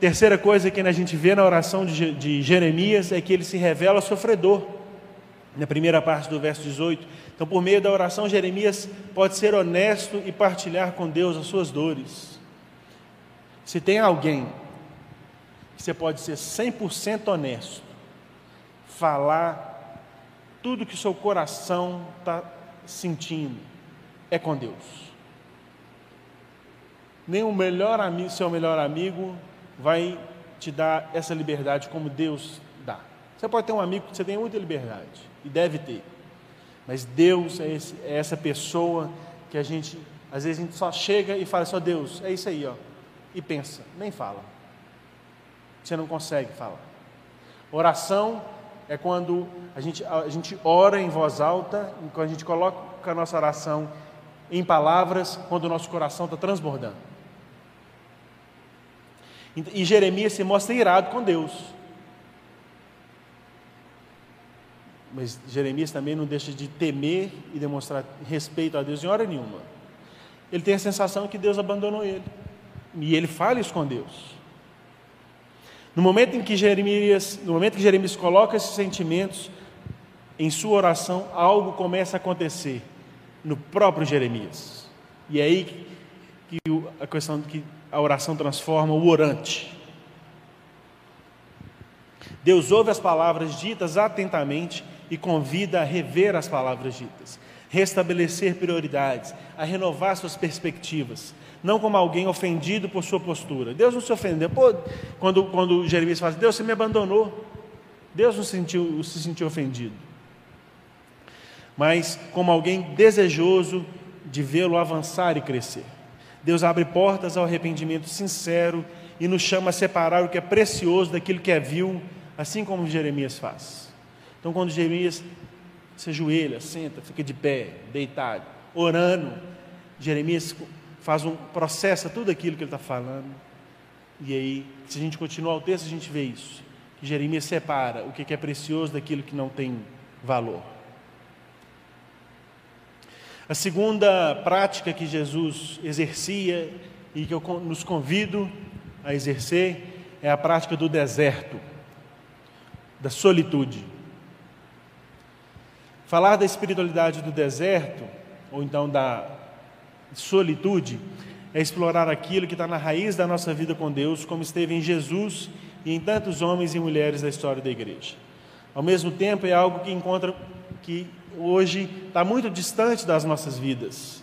terceira coisa que a gente vê na oração de, de Jeremias é que ele se revela sofredor. Na primeira parte do verso 18. Então, por meio da oração, Jeremias pode ser honesto e partilhar com Deus as suas dores. Se tem alguém que você pode ser 100% honesto, falar tudo que seu coração está sentindo é com Deus. Nem o melhor amigo, seu melhor amigo, vai te dar essa liberdade como Deus dá. Você pode ter um amigo que você tem muita liberdade, e deve ter. Mas Deus é, esse, é essa pessoa que a gente, às vezes, a gente só chega e fala só Deus, é isso aí, ó. E pensa, nem fala. Você não consegue falar. Oração é quando a gente, a gente ora em voz alta, quando a gente coloca a nossa oração em palavras, quando o nosso coração está transbordando. E Jeremias se mostra irado com Deus. Mas Jeremias também não deixa de temer e demonstrar respeito a Deus em hora nenhuma. Ele tem a sensação que Deus abandonou ele. E ele fala isso com Deus. No momento em que Jeremias, no momento que Jeremias coloca esses sentimentos em sua oração, algo começa a acontecer no próprio Jeremias. E é aí que, a questão que a oração transforma o orante. Deus ouve as palavras ditas atentamente e convida a rever as palavras ditas, restabelecer prioridades, a renovar suas perspectivas, não como alguém ofendido por sua postura. Deus não se ofendeu. Pô, quando, quando Jeremias fala, Deus, você me abandonou. Deus não se sentiu, se sentiu ofendido. Mas como alguém desejoso de vê-lo avançar e crescer. Deus abre portas ao arrependimento sincero e nos chama a separar o que é precioso daquilo que é vil, assim como Jeremias faz. Então, quando Jeremias se ajoelha, senta, fica de pé, deitado, orando, Jeremias faz um processa tudo aquilo que ele está falando. E aí, se a gente continuar o texto, a gente vê isso. Que Jeremias separa o que é precioso daquilo que não tem valor. A segunda prática que Jesus exercia e que eu nos convido a exercer é a prática do deserto, da solitude. Falar da espiritualidade do deserto, ou então da solitude é explorar aquilo que está na raiz da nossa vida com Deus, como esteve em Jesus e em tantos homens e mulheres da história da igreja. Ao mesmo tempo, é algo que encontra que hoje está muito distante das nossas vidas.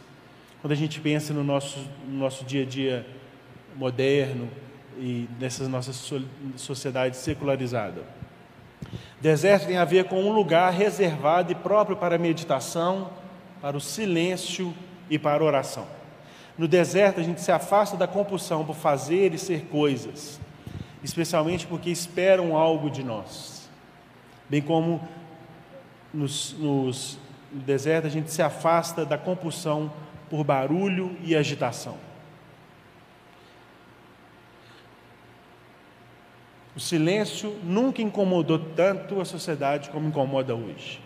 Quando a gente pensa no nosso, no nosso dia a dia moderno e nessa nossa sociedade secularizada. Deserto tem a ver com um lugar reservado e próprio para a meditação, para o silêncio e para oração. No deserto, a gente se afasta da compulsão por fazer e ser coisas, especialmente porque esperam algo de nós. Bem como nos, nos, no deserto, a gente se afasta da compulsão por barulho e agitação. O silêncio nunca incomodou tanto a sociedade como incomoda hoje.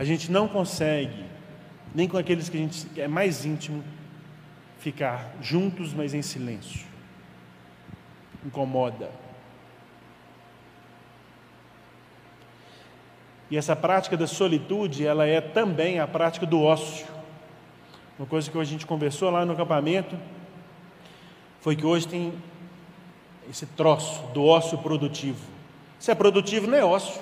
A gente não consegue, nem com aqueles que a gente é mais íntimo, ficar juntos, mas em silêncio. Incomoda. E essa prática da solitude, ela é também a prática do ócio. Uma coisa que a gente conversou lá no acampamento foi que hoje tem esse troço do ócio produtivo. Se é produtivo, não é ócio.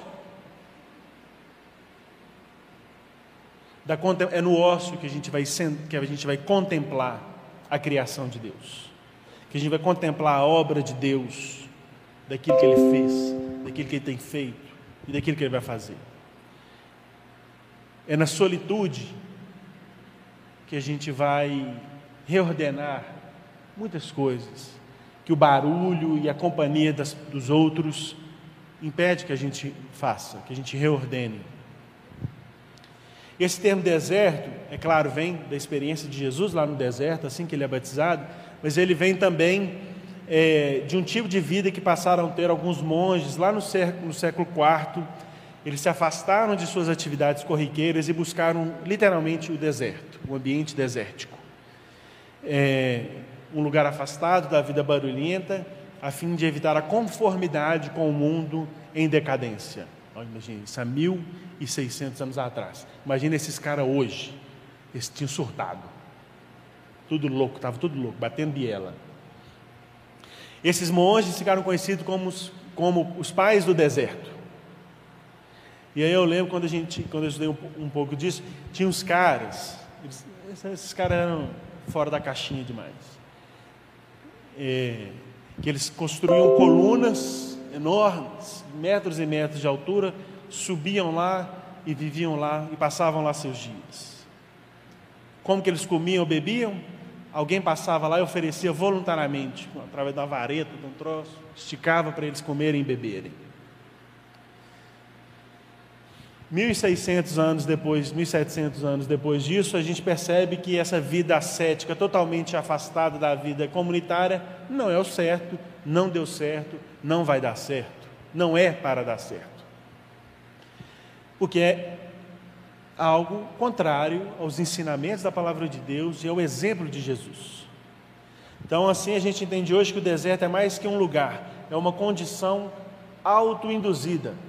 É no ócio que a gente vai, que a gente vai contemplar a criação de Deus, que a gente vai contemplar a obra de Deus, daquilo que Ele fez, daquilo que Ele tem feito e daquilo que Ele vai fazer. É na solitude que a gente vai reordenar muitas coisas, que o barulho e a companhia das, dos outros impede que a gente faça, que a gente reordene. Esse termo deserto, é claro, vem da experiência de Jesus lá no deserto, assim que ele é batizado, mas ele vem também é, de um tipo de vida que passaram a ter alguns monges lá no século, no século IV. Eles se afastaram de suas atividades corriqueiras e buscaram literalmente o deserto, o ambiente desértico. É, um lugar afastado da vida barulhenta, a fim de evitar a conformidade com o mundo em decadência. Imagina, isso há 1.600 anos atrás. Imagina esses caras hoje. Eles tinham surtado. Tudo louco, estava tudo louco, batendo biela. Esses monges ficaram conhecidos como os, como os pais do deserto. E aí eu lembro quando, a gente, quando eu estudei um, um pouco disso, tinha uns caras, eles, esses caras eram fora da caixinha demais. É, que eles construíam colunas enormes, metros e metros de altura, subiam lá e viviam lá e passavam lá seus dias. Como que eles comiam ou bebiam? Alguém passava lá e oferecia voluntariamente, através de uma vareta, de um troço, esticava para eles comerem e beberem. 1.600 anos depois, 1.700 anos depois disso, a gente percebe que essa vida ascética, totalmente afastada da vida comunitária, não é o certo, não deu certo, não vai dar certo, não é para dar certo. Porque é algo contrário aos ensinamentos da palavra de Deus e ao exemplo de Jesus. Então, assim, a gente entende hoje que o deserto é mais que um lugar, é uma condição autoinduzida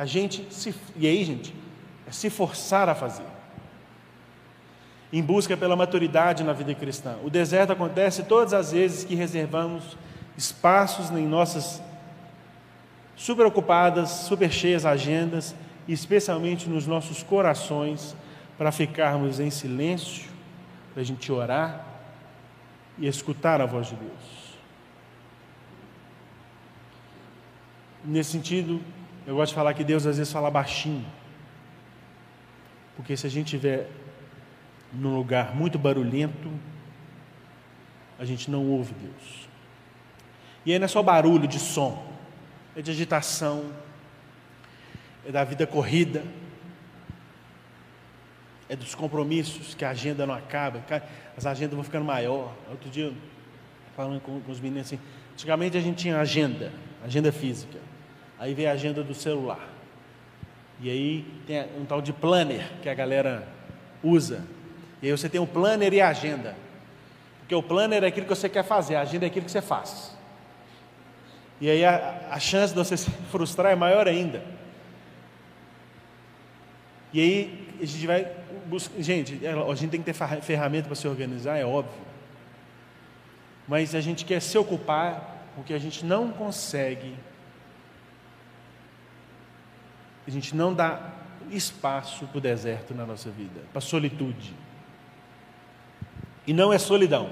a gente se, e aí, gente, é se forçar a fazer. Em busca pela maturidade na vida cristã. O deserto acontece todas as vezes que reservamos espaços em nossas super ocupadas, super cheias agendas, especialmente nos nossos corações, para ficarmos em silêncio, para a gente orar e escutar a voz de Deus. Nesse sentido, eu gosto de falar que Deus às vezes fala baixinho. Porque se a gente estiver num lugar muito barulhento, a gente não ouve Deus. E aí não é só barulho de som, é de agitação, é da vida corrida, é dos compromissos, que a agenda não acaba, as agendas vão ficando maior. Outro dia, falando com, com os meninos assim, antigamente a gente tinha agenda, agenda física. Aí vem a agenda do celular. E aí tem um tal de planner que a galera usa. E aí você tem o planner e a agenda. Porque o planner é aquilo que você quer fazer, a agenda é aquilo que você faz. E aí a, a chance de você se frustrar é maior ainda. E aí a gente vai buscar. Gente, é, a gente tem que ter ferramenta para se organizar, é óbvio. Mas a gente quer se ocupar com o que a gente não consegue a gente não dá espaço para o deserto na nossa vida, para a solitude. E não é solidão.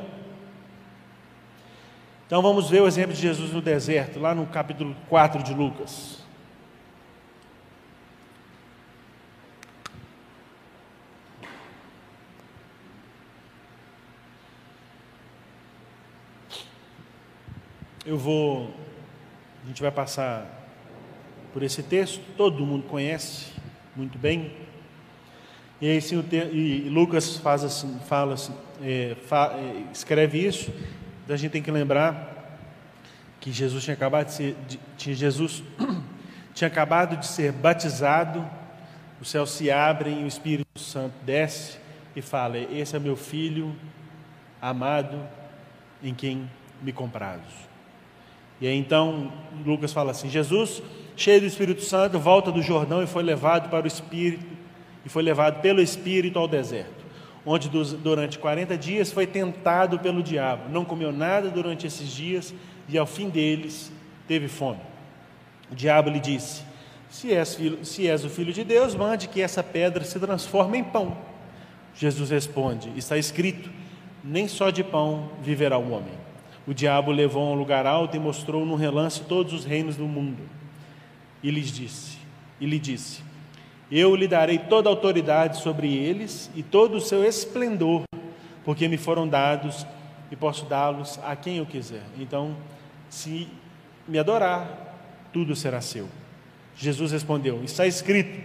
Então vamos ver o exemplo de Jesus no deserto, lá no capítulo 4 de Lucas. Eu vou, a gente vai passar por esse texto, todo mundo conhece muito bem. E aí sim, e Lucas faz assim, fala assim, é, fa, é, escreve isso. Então a gente tem que lembrar que Jesus tinha acabado de ser, tinha Jesus tinha acabado de ser batizado, os céus se abrem e o Espírito Santo desce e fala: Esse é meu filho amado, em quem me comprazo. E aí então Lucas fala assim: Jesus cheio do Espírito Santo, volta do Jordão e foi levado para o Espírito, e foi levado pelo Espírito ao deserto, onde durante 40 dias foi tentado pelo diabo. Não comeu nada durante esses dias e ao fim deles teve fome. O diabo lhe disse: se és, filho, se és o filho de Deus, mande que essa pedra se transforme em pão. Jesus responde: Está escrito: nem só de pão viverá o homem. O diabo levou a um lugar alto e mostrou num relance todos os reinos do mundo. E lhes disse: E lhe disse: Eu lhe darei toda a autoridade sobre eles e todo o seu esplendor, porque me foram dados e posso dá-los a quem eu quiser. Então, se me adorar, tudo será seu. Jesus respondeu: Está escrito: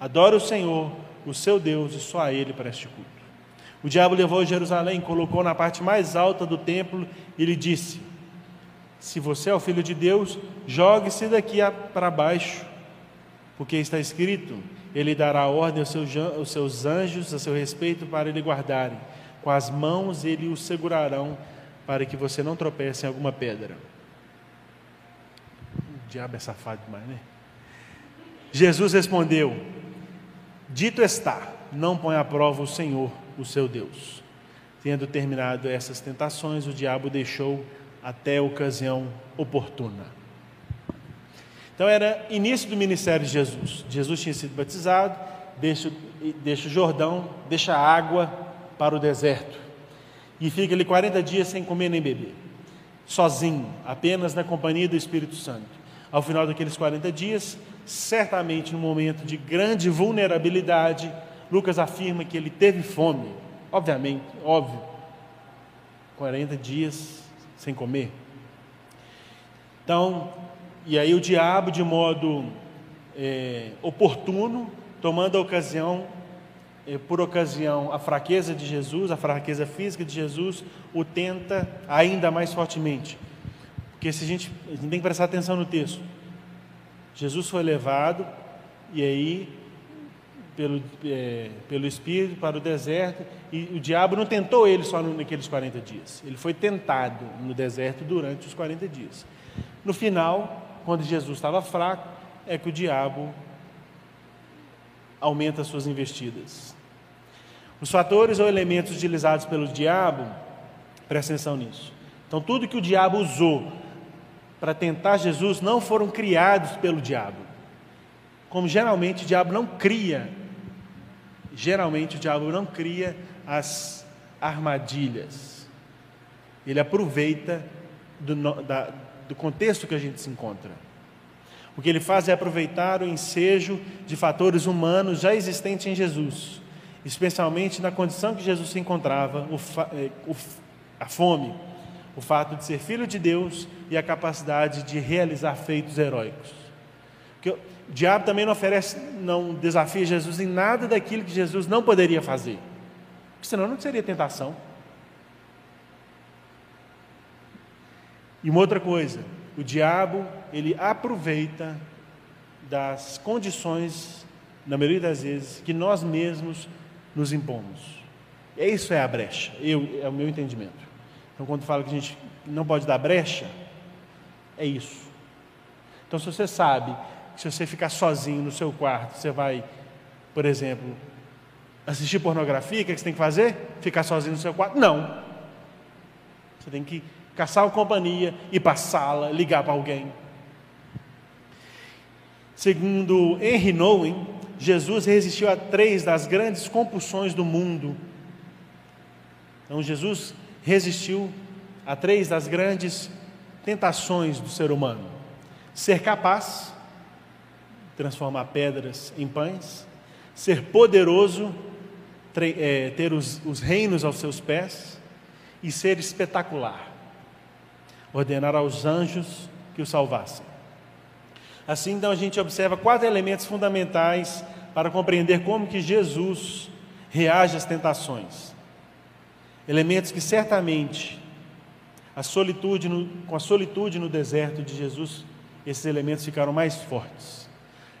Adora o Senhor, o seu Deus, e só a Ele preste culto. O diabo levou Jerusalém, colocou na parte mais alta do templo e lhe disse: Se você é o filho de Deus, jogue-se daqui para baixo, porque está escrito: Ele dará ordem aos seus, anjos a seu respeito para lhe guardarem. Com as mãos ele o segurarão para que você não tropece em alguma pedra. O diabo é safado demais, né? Jesus respondeu: Dito está, não põe à prova o Senhor, o seu Deus. Tendo terminado essas tentações, o diabo deixou até a ocasião oportuna. Então era início do ministério de Jesus. Jesus tinha sido batizado, deixa, deixa o Jordão, deixa a água para o deserto. E fica ali 40 dias sem comer nem beber, sozinho, apenas na companhia do Espírito Santo. Ao final daqueles 40 dias, certamente no momento de grande vulnerabilidade, Lucas afirma que ele teve fome, obviamente, óbvio, 40 dias sem comer. Então, e aí o diabo, de modo é, oportuno, tomando a ocasião, é, por ocasião, a fraqueza de Jesus, a fraqueza física de Jesus, o tenta ainda mais fortemente. Porque se a gente, a gente tem que prestar atenção no texto. Jesus foi levado e aí pelo, é, pelo Espírito para o deserto e o diabo não tentou ele só naqueles 40 dias. Ele foi tentado no deserto durante os 40 dias. No final, quando Jesus estava fraco, é que o diabo aumenta as suas investidas. Os fatores ou elementos utilizados pelo diabo, presta atenção nisso. Então, tudo que o diabo usou para tentar Jesus não foram criados pelo diabo. Como geralmente o diabo não cria, geralmente o diabo não cria as armadilhas. Ele aproveita do, da, do contexto que a gente se encontra. O que ele faz é aproveitar o ensejo de fatores humanos já existentes em Jesus, especialmente na condição que Jesus se encontrava, o, eh, o, a fome, o fato de ser filho de Deus e a capacidade de realizar feitos heróicos. Porque o diabo também não oferece, não desafia Jesus em nada daquilo que Jesus não poderia fazer. Porque senão não seria tentação. E uma outra coisa, o diabo, ele aproveita das condições, na maioria das vezes, que nós mesmos nos impomos. E isso é a brecha, eu, é o meu entendimento. Então, quando fala que a gente não pode dar brecha, é isso. Então, se você sabe se você ficar sozinho no seu quarto, você vai, por exemplo, assistir pornografia, o que você tem que fazer? Ficar sozinho no seu quarto? Não. Você tem que caçar uma companhia, ir para a sala, ligar para alguém. Segundo Henry Nouwen, Jesus resistiu a três das grandes compulsões do mundo. Então, Jesus resistiu a três das grandes tentações do ser humano: ser capaz, transformar pedras em pães, ser poderoso, é, ter os, os reinos aos seus pés e ser espetacular, ordenar aos anjos que o salvassem. Assim, então, a gente observa quatro elementos fundamentais para compreender como que Jesus reage às tentações elementos que certamente a solitude no, com a solitude no deserto de Jesus, esses elementos ficaram mais fortes.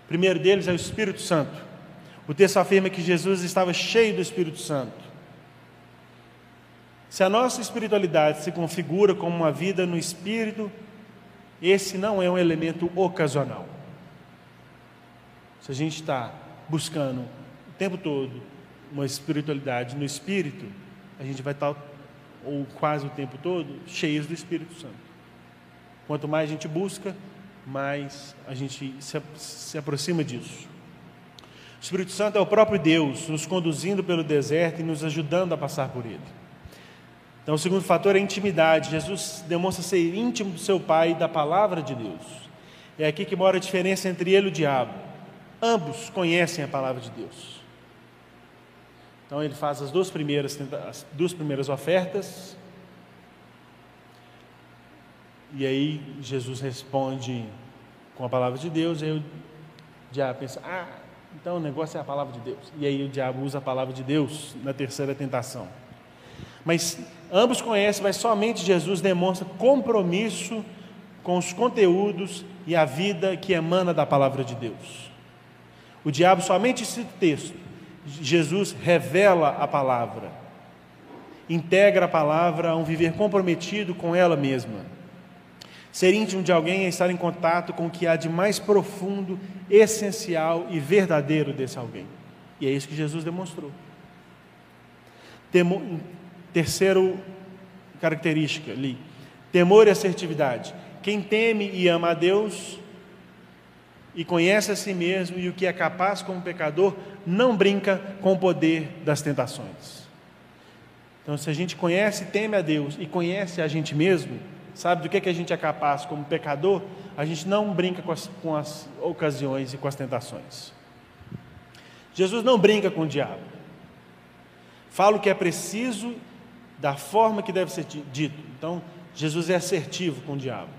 O primeiro deles é o Espírito Santo. O texto afirma que Jesus estava cheio do Espírito Santo. Se a nossa espiritualidade se configura como uma vida no Espírito, esse não é um elemento ocasional. Se a gente está buscando o tempo todo uma espiritualidade no espírito, a gente vai estar, ou quase o tempo todo, cheios do Espírito Santo. Quanto mais a gente busca, mais a gente se, se aproxima disso. O Espírito Santo é o próprio Deus nos conduzindo pelo deserto e nos ajudando a passar por ele. Então, o segundo fator é a intimidade. Jesus demonstra ser íntimo do seu Pai e da palavra de Deus. É aqui que mora a diferença entre ele e o diabo. Ambos conhecem a palavra de Deus. Então, ele faz as duas primeiras, as duas primeiras ofertas. E aí, Jesus responde com a palavra de Deus. E aí, o diabo pensa: ah, então o negócio é a palavra de Deus. E aí, o diabo usa a palavra de Deus na terceira tentação. Mas ambos conhecem, mas somente Jesus demonstra compromisso com os conteúdos e a vida que emana da palavra de Deus. O diabo somente cita o texto. Jesus revela a palavra, integra a palavra a um viver comprometido com ela mesma. Ser íntimo de alguém é estar em contato com o que há de mais profundo, essencial e verdadeiro desse alguém. E é isso que Jesus demonstrou. Terceiro característica ali, temor e assertividade. Quem teme e ama a Deus e conhece a si mesmo e o que é capaz como pecador, não brinca com o poder das tentações. Então, se a gente conhece e teme a Deus e conhece a gente mesmo, sabe do que, que a gente é capaz como pecador, a gente não brinca com as, com as ocasiões e com as tentações. Jesus não brinca com o diabo. Fala o que é preciso da forma que deve ser dito. Então, Jesus é assertivo com o diabo.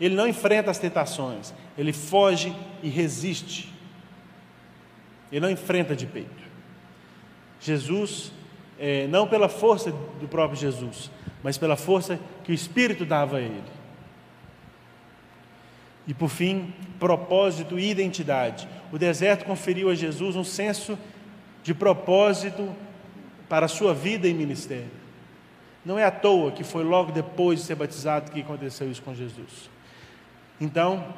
Ele não enfrenta as tentações, ele foge e resiste. Ele não enfrenta de peito. Jesus, é, não pela força do próprio Jesus, mas pela força que o Espírito dava a ele. E por fim, propósito e identidade. O deserto conferiu a Jesus um senso de propósito para a sua vida e ministério. Não é à toa que foi logo depois de ser batizado que aconteceu isso com Jesus. Então,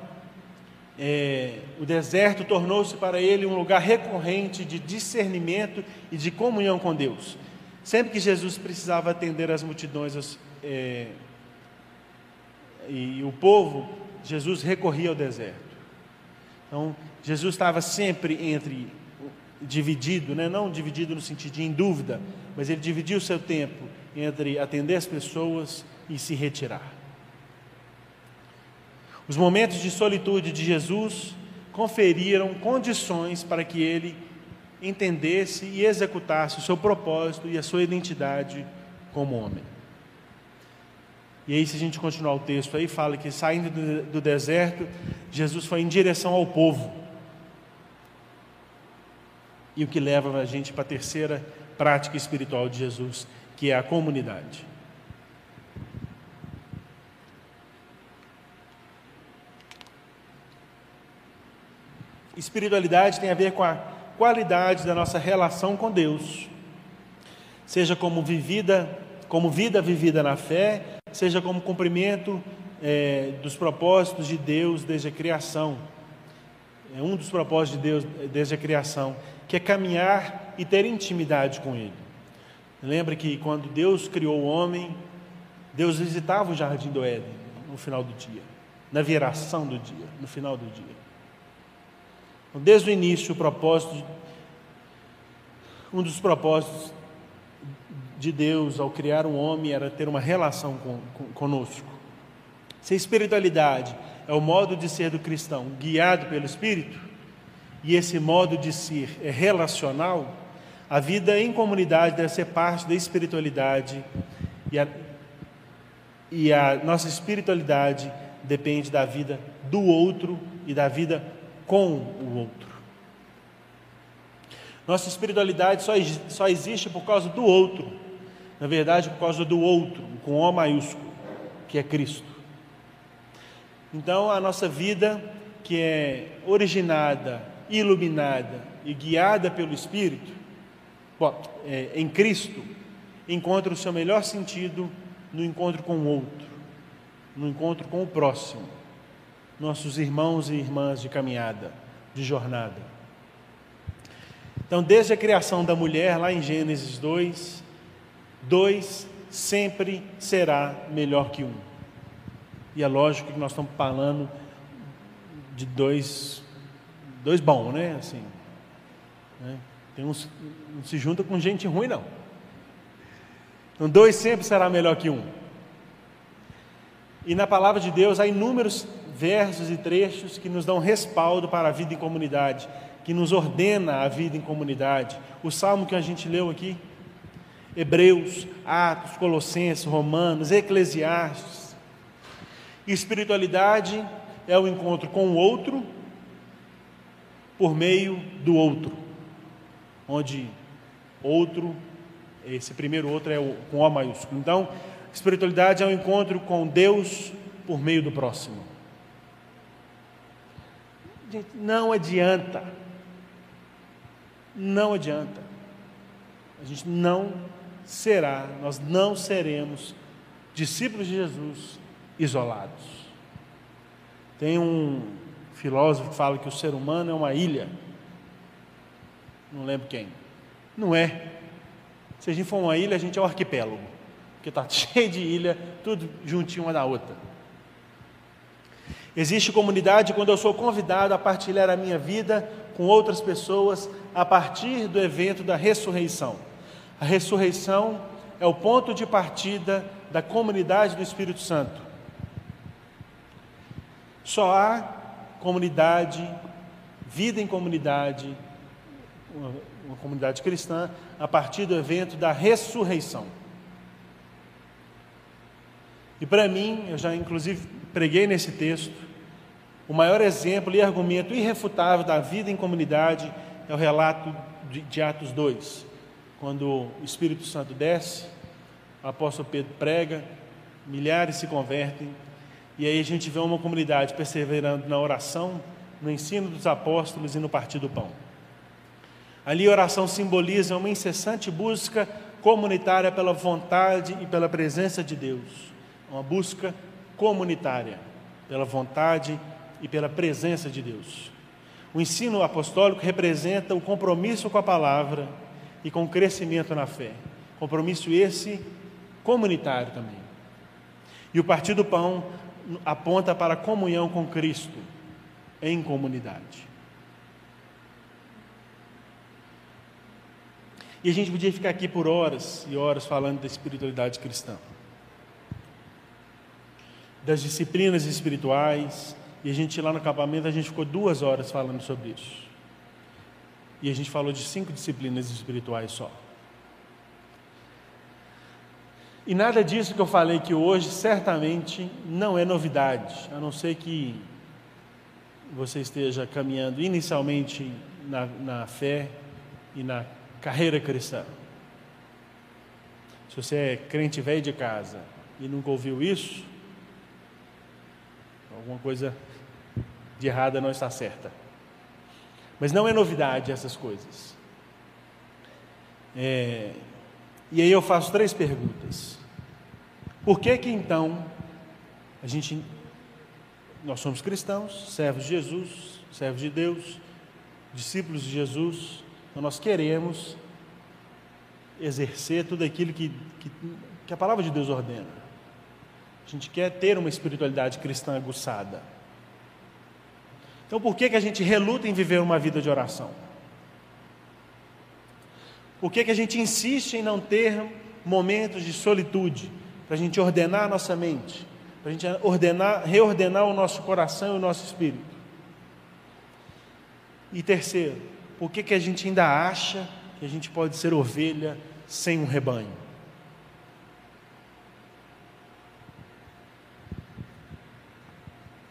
é, o deserto tornou-se para ele um lugar recorrente de discernimento e de comunhão com Deus. Sempre que Jesus precisava atender as multidões é, e o povo, Jesus recorria ao deserto. Então, Jesus estava sempre entre dividido, né? não dividido no sentido de em dúvida, mas ele dividia o seu tempo entre atender as pessoas e se retirar. Os momentos de solitude de Jesus conferiram condições para que ele entendesse e executasse o seu propósito e a sua identidade como homem. E aí, se a gente continuar o texto aí, fala que saindo do deserto, Jesus foi em direção ao povo. E o que leva a gente para a terceira prática espiritual de Jesus, que é a comunidade. Espiritualidade tem a ver com a qualidade da nossa relação com Deus, seja como vivida, como vida vivida na fé, seja como cumprimento é, dos propósitos de Deus desde a criação. É um dos propósitos de Deus desde a criação, que é caminhar e ter intimidade com Ele. Lembra que quando Deus criou o homem, Deus visitava o jardim do Éden no final do dia, na viração do dia, no final do dia. Então, desde o início, o propósito, um dos propósitos de Deus ao criar um homem era ter uma relação com, com, conosco. Se a espiritualidade é o modo de ser do cristão guiado pelo Espírito, e esse modo de ser é relacional, a vida em comunidade deve ser parte da espiritualidade e a, e a nossa espiritualidade depende da vida do outro e da vida com o outro. Nossa espiritualidade só, só existe por causa do outro, na verdade, por causa do outro, com O maiúsculo, que é Cristo. Então, a nossa vida, que é originada, iluminada e guiada pelo Espírito, é, em Cristo, encontra o seu melhor sentido no encontro com o outro, no encontro com o próximo, nossos irmãos e irmãs de caminhada, de jornada. Então, desde a criação da mulher, lá em Gênesis 2, dois sempre será melhor que um. E é lógico que nós estamos falando de dois, dois bons, né? Assim, né? Tem uns, não se junta com gente ruim, não. Então, dois sempre será melhor que um. E na palavra de Deus há inúmeros versos e trechos que nos dão respaldo para a vida em comunidade, que nos ordena a vida em comunidade. O salmo que a gente leu aqui, Hebreus, Atos, Colossenses, Romanos, Eclesiastes. Espiritualidade é o encontro com o outro por meio do outro, onde outro, esse primeiro outro é o, com O maiúsculo. Então, espiritualidade é o encontro com Deus por meio do próximo. Gente, não adianta. Não adianta. A gente não será, nós não seremos discípulos de Jesus isolados. Tem um filósofo que fala que o ser humano é uma ilha. Não lembro quem. Não é. Se a gente for uma ilha, a gente é um arquipélago. Porque está cheio de ilha, tudo juntinho uma da outra. Existe comunidade quando eu sou convidado a partilhar a minha vida com outras pessoas a partir do evento da ressurreição. A ressurreição é o ponto de partida da comunidade do Espírito Santo. Só há comunidade, vida em comunidade, uma, comunidade cristã, a partir do evento da ressurreição. E para mim, eu já inclusive preguei nesse texto, o maior exemplo e argumento irrefutável da vida em comunidade é o relato de, de Atos 2, quando o Espírito Santo desce, o apóstolo Pedro prega, milhares se convertem, e aí a gente vê uma comunidade perseverando na oração, no ensino dos apóstolos e no partir do pão. Ali a oração simboliza uma incessante busca comunitária pela vontade e pela presença de Deus, uma busca comunitária pela vontade e pela presença de Deus. O ensino apostólico representa o compromisso com a palavra e com o crescimento na fé. Compromisso esse comunitário também. E o partir do pão aponta para a comunhão com Cristo em comunidade. E a gente podia ficar aqui por horas e horas falando da espiritualidade cristã, das disciplinas espirituais, e a gente lá no acampamento, a gente ficou duas horas falando sobre isso. E a gente falou de cinco disciplinas espirituais só. E nada disso que eu falei que hoje certamente não é novidade, a não ser que você esteja caminhando inicialmente na, na fé e na carreira cristã. Se você é crente velho de casa e nunca ouviu isso, alguma coisa de errada não está certa. Mas não é novidade essas coisas. É, e aí eu faço três perguntas. Por que que então a gente nós somos cristãos, servos de Jesus, servos de Deus, discípulos de Jesus, então nós queremos exercer tudo aquilo que, que, que a palavra de Deus ordena. A gente quer ter uma espiritualidade cristã aguçada. Então, por que, que a gente reluta em viver uma vida de oração? Por que, que a gente insiste em não ter momentos de solitude, para a gente ordenar a nossa mente, para a gente ordenar, reordenar o nosso coração e o nosso espírito? E terceiro, por que, que a gente ainda acha que a gente pode ser ovelha sem um rebanho?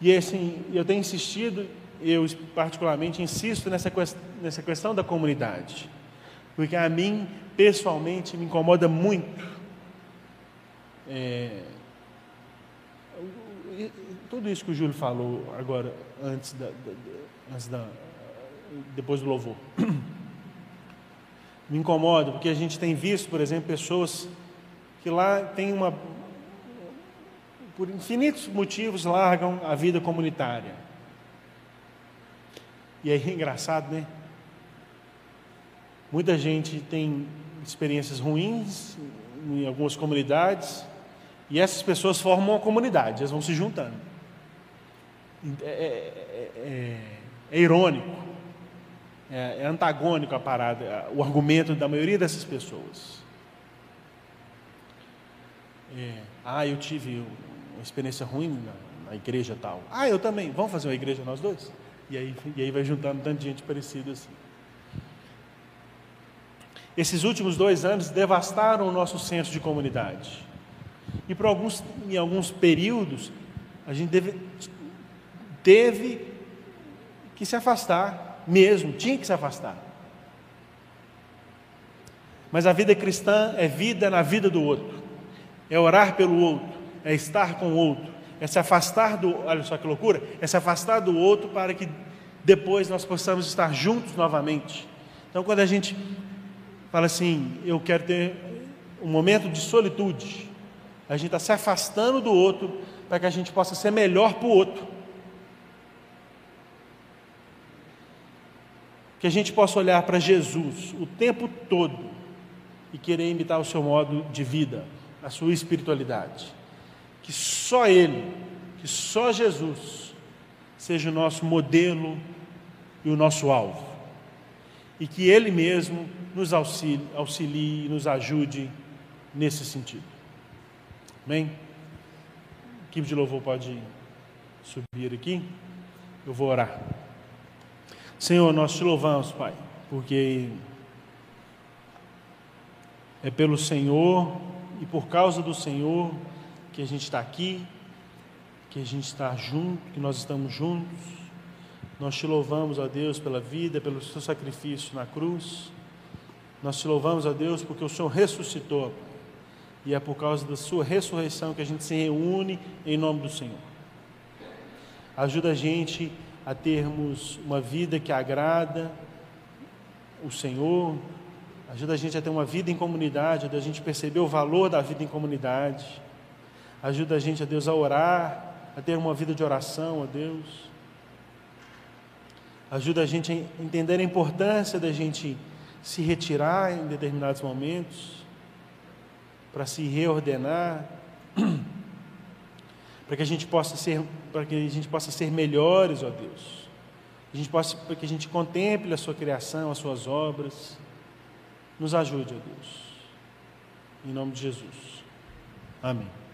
E assim, eu tenho insistido eu particularmente insisto nessa, nessa questão da comunidade, porque a mim, pessoalmente, me incomoda muito. É, tudo isso que o Júlio falou agora, antes da, da, antes da depois do louvor. Me incomoda, porque a gente tem visto, por exemplo, pessoas que lá tem uma, por infinitos motivos, largam a vida comunitária e aí é engraçado, né? Muita gente tem experiências ruins em algumas comunidades e essas pessoas formam uma comunidade, elas vão se juntando. É, é, é, é irônico, é, é, antagônico a parada, o argumento da maioria dessas pessoas. É, ah, eu tive uma experiência ruim na, na, igreja tal. Ah, eu também. Vamos fazer uma igreja nós dois? E aí, e aí vai juntando tanta gente parecida assim. Esses últimos dois anos devastaram o nosso senso de comunidade. E por alguns, em alguns períodos, a gente teve, teve que se afastar, mesmo, tinha que se afastar. Mas a vida cristã é vida na vida do outro, é orar pelo outro, é estar com o outro, é se afastar do, olha só que loucura, é se afastar do outro para que depois nós possamos estar juntos novamente. Então, quando a gente fala assim, eu quero ter um momento de solitude, a gente está se afastando do outro para que a gente possa ser melhor para o outro. Que a gente possa olhar para Jesus o tempo todo e querer imitar o seu modo de vida, a sua espiritualidade. Que só Ele, que só Jesus seja o nosso modelo e o nosso alvo. E que Ele mesmo nos auxilie, auxilie nos ajude nesse sentido. Amém? A equipe de louvor pode subir aqui. Eu vou orar. Senhor, nós te louvamos, Pai, porque é pelo Senhor e por causa do Senhor que a gente está aqui, que a gente está junto, que nós estamos juntos. Nós te louvamos, ó Deus, pela vida, pelo seu sacrifício na cruz. Nós te louvamos, ó Deus, porque o Senhor ressuscitou, e é por causa da sua ressurreição que a gente se reúne em nome do Senhor. Ajuda a gente a termos uma vida que agrada o Senhor, ajuda a gente a ter uma vida em comunidade, a gente perceber o valor da vida em comunidade, ajuda a gente, a Deus, a orar, a ter uma vida de oração, a Deus. Ajuda a gente a entender a importância da gente se retirar em determinados momentos, para se reordenar, para que a gente possa ser, para que a gente possa ser melhores, ó Deus. A gente possa, para que a gente contemple a sua criação, as suas obras. Nos ajude, ó Deus. Em nome de Jesus. Amém.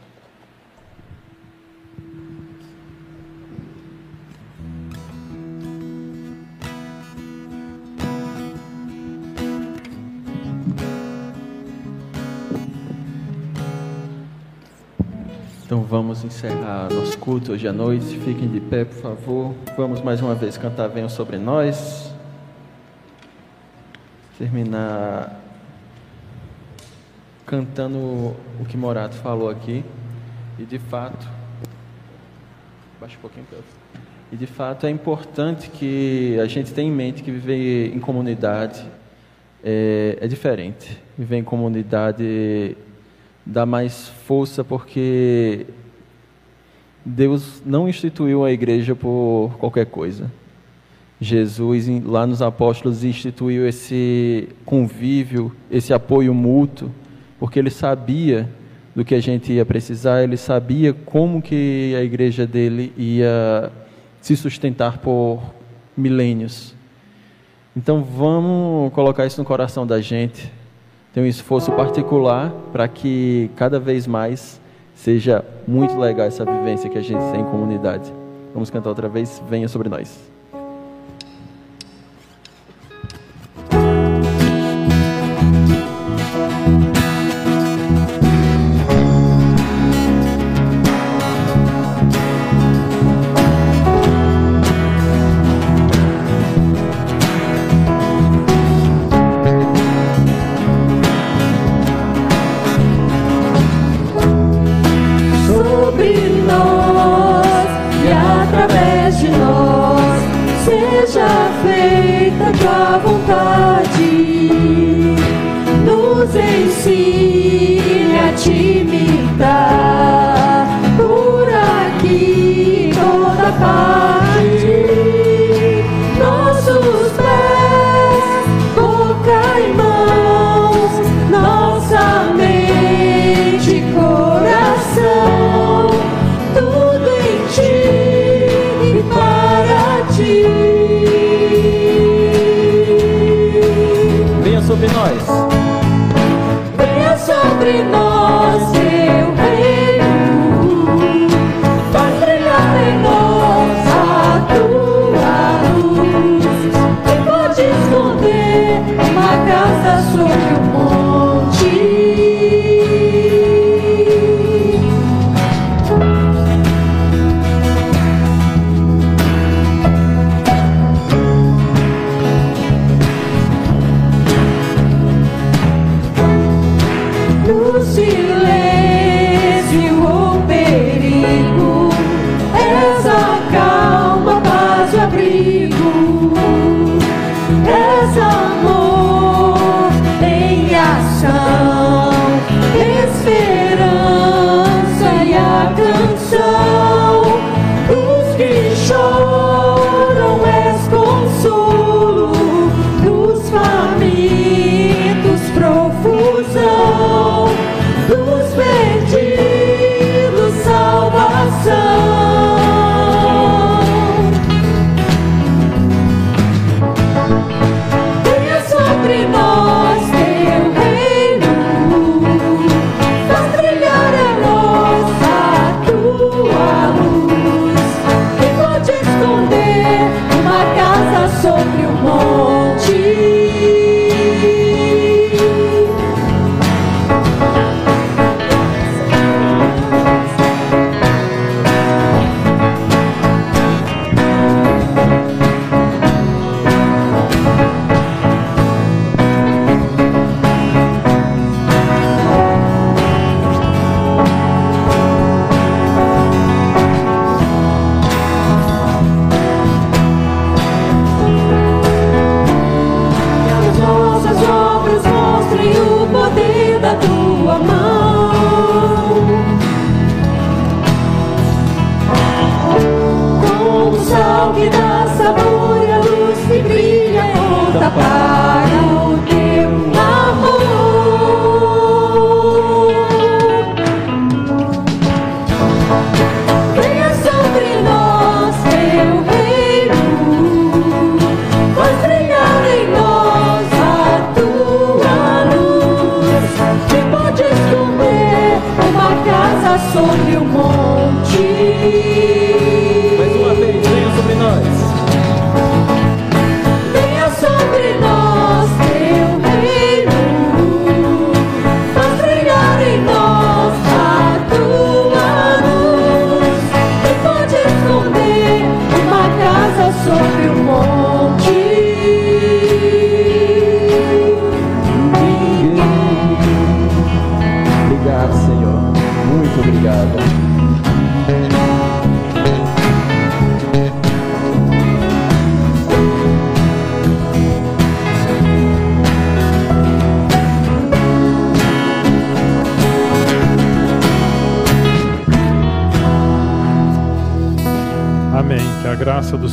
Então vamos encerrar nosso culto hoje à noite. Fiquem de pé, por favor. Vamos mais uma vez cantar Venham sobre nós. Terminar cantando o que Morato falou aqui. E de fato. Baixa um pouquinho para E de fato é importante que a gente tenha em mente que viver em comunidade é, é diferente. Viver em comunidade dá mais força porque Deus não instituiu a igreja por qualquer coisa. Jesus, lá nos apóstolos, instituiu esse convívio, esse apoio mútuo, porque ele sabia do que a gente ia precisar, ele sabia como que a igreja dele ia se sustentar por milênios. Então vamos colocar isso no coração da gente tem um esforço particular para que cada vez mais seja muito legal essa vivência que a gente tem em comunidade. Vamos cantar outra vez, venha sobre nós.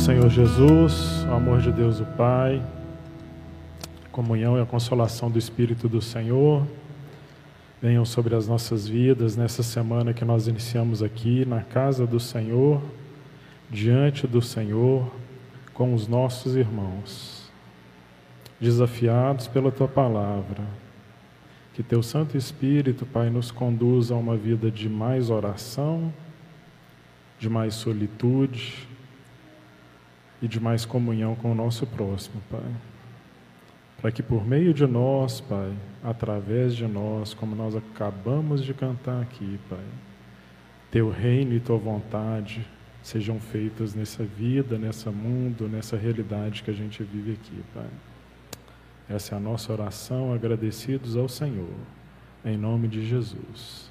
Senhor Jesus, o amor de Deus o Pai, a comunhão e a consolação do Espírito do Senhor venham sobre as nossas vidas nessa semana que nós iniciamos aqui na casa do Senhor, diante do Senhor, com os nossos irmãos, desafiados pela tua palavra. Que teu Santo Espírito, Pai, nos conduza a uma vida de mais oração, de mais solitude, e de mais comunhão com o nosso próximo, Pai. Para que por meio de nós, Pai, através de nós, como nós acabamos de cantar aqui, Pai, Teu reino e Tua vontade sejam feitas nessa vida, nessa mundo, nessa realidade que a gente vive aqui, Pai. Essa é a nossa oração, agradecidos ao Senhor, em nome de Jesus.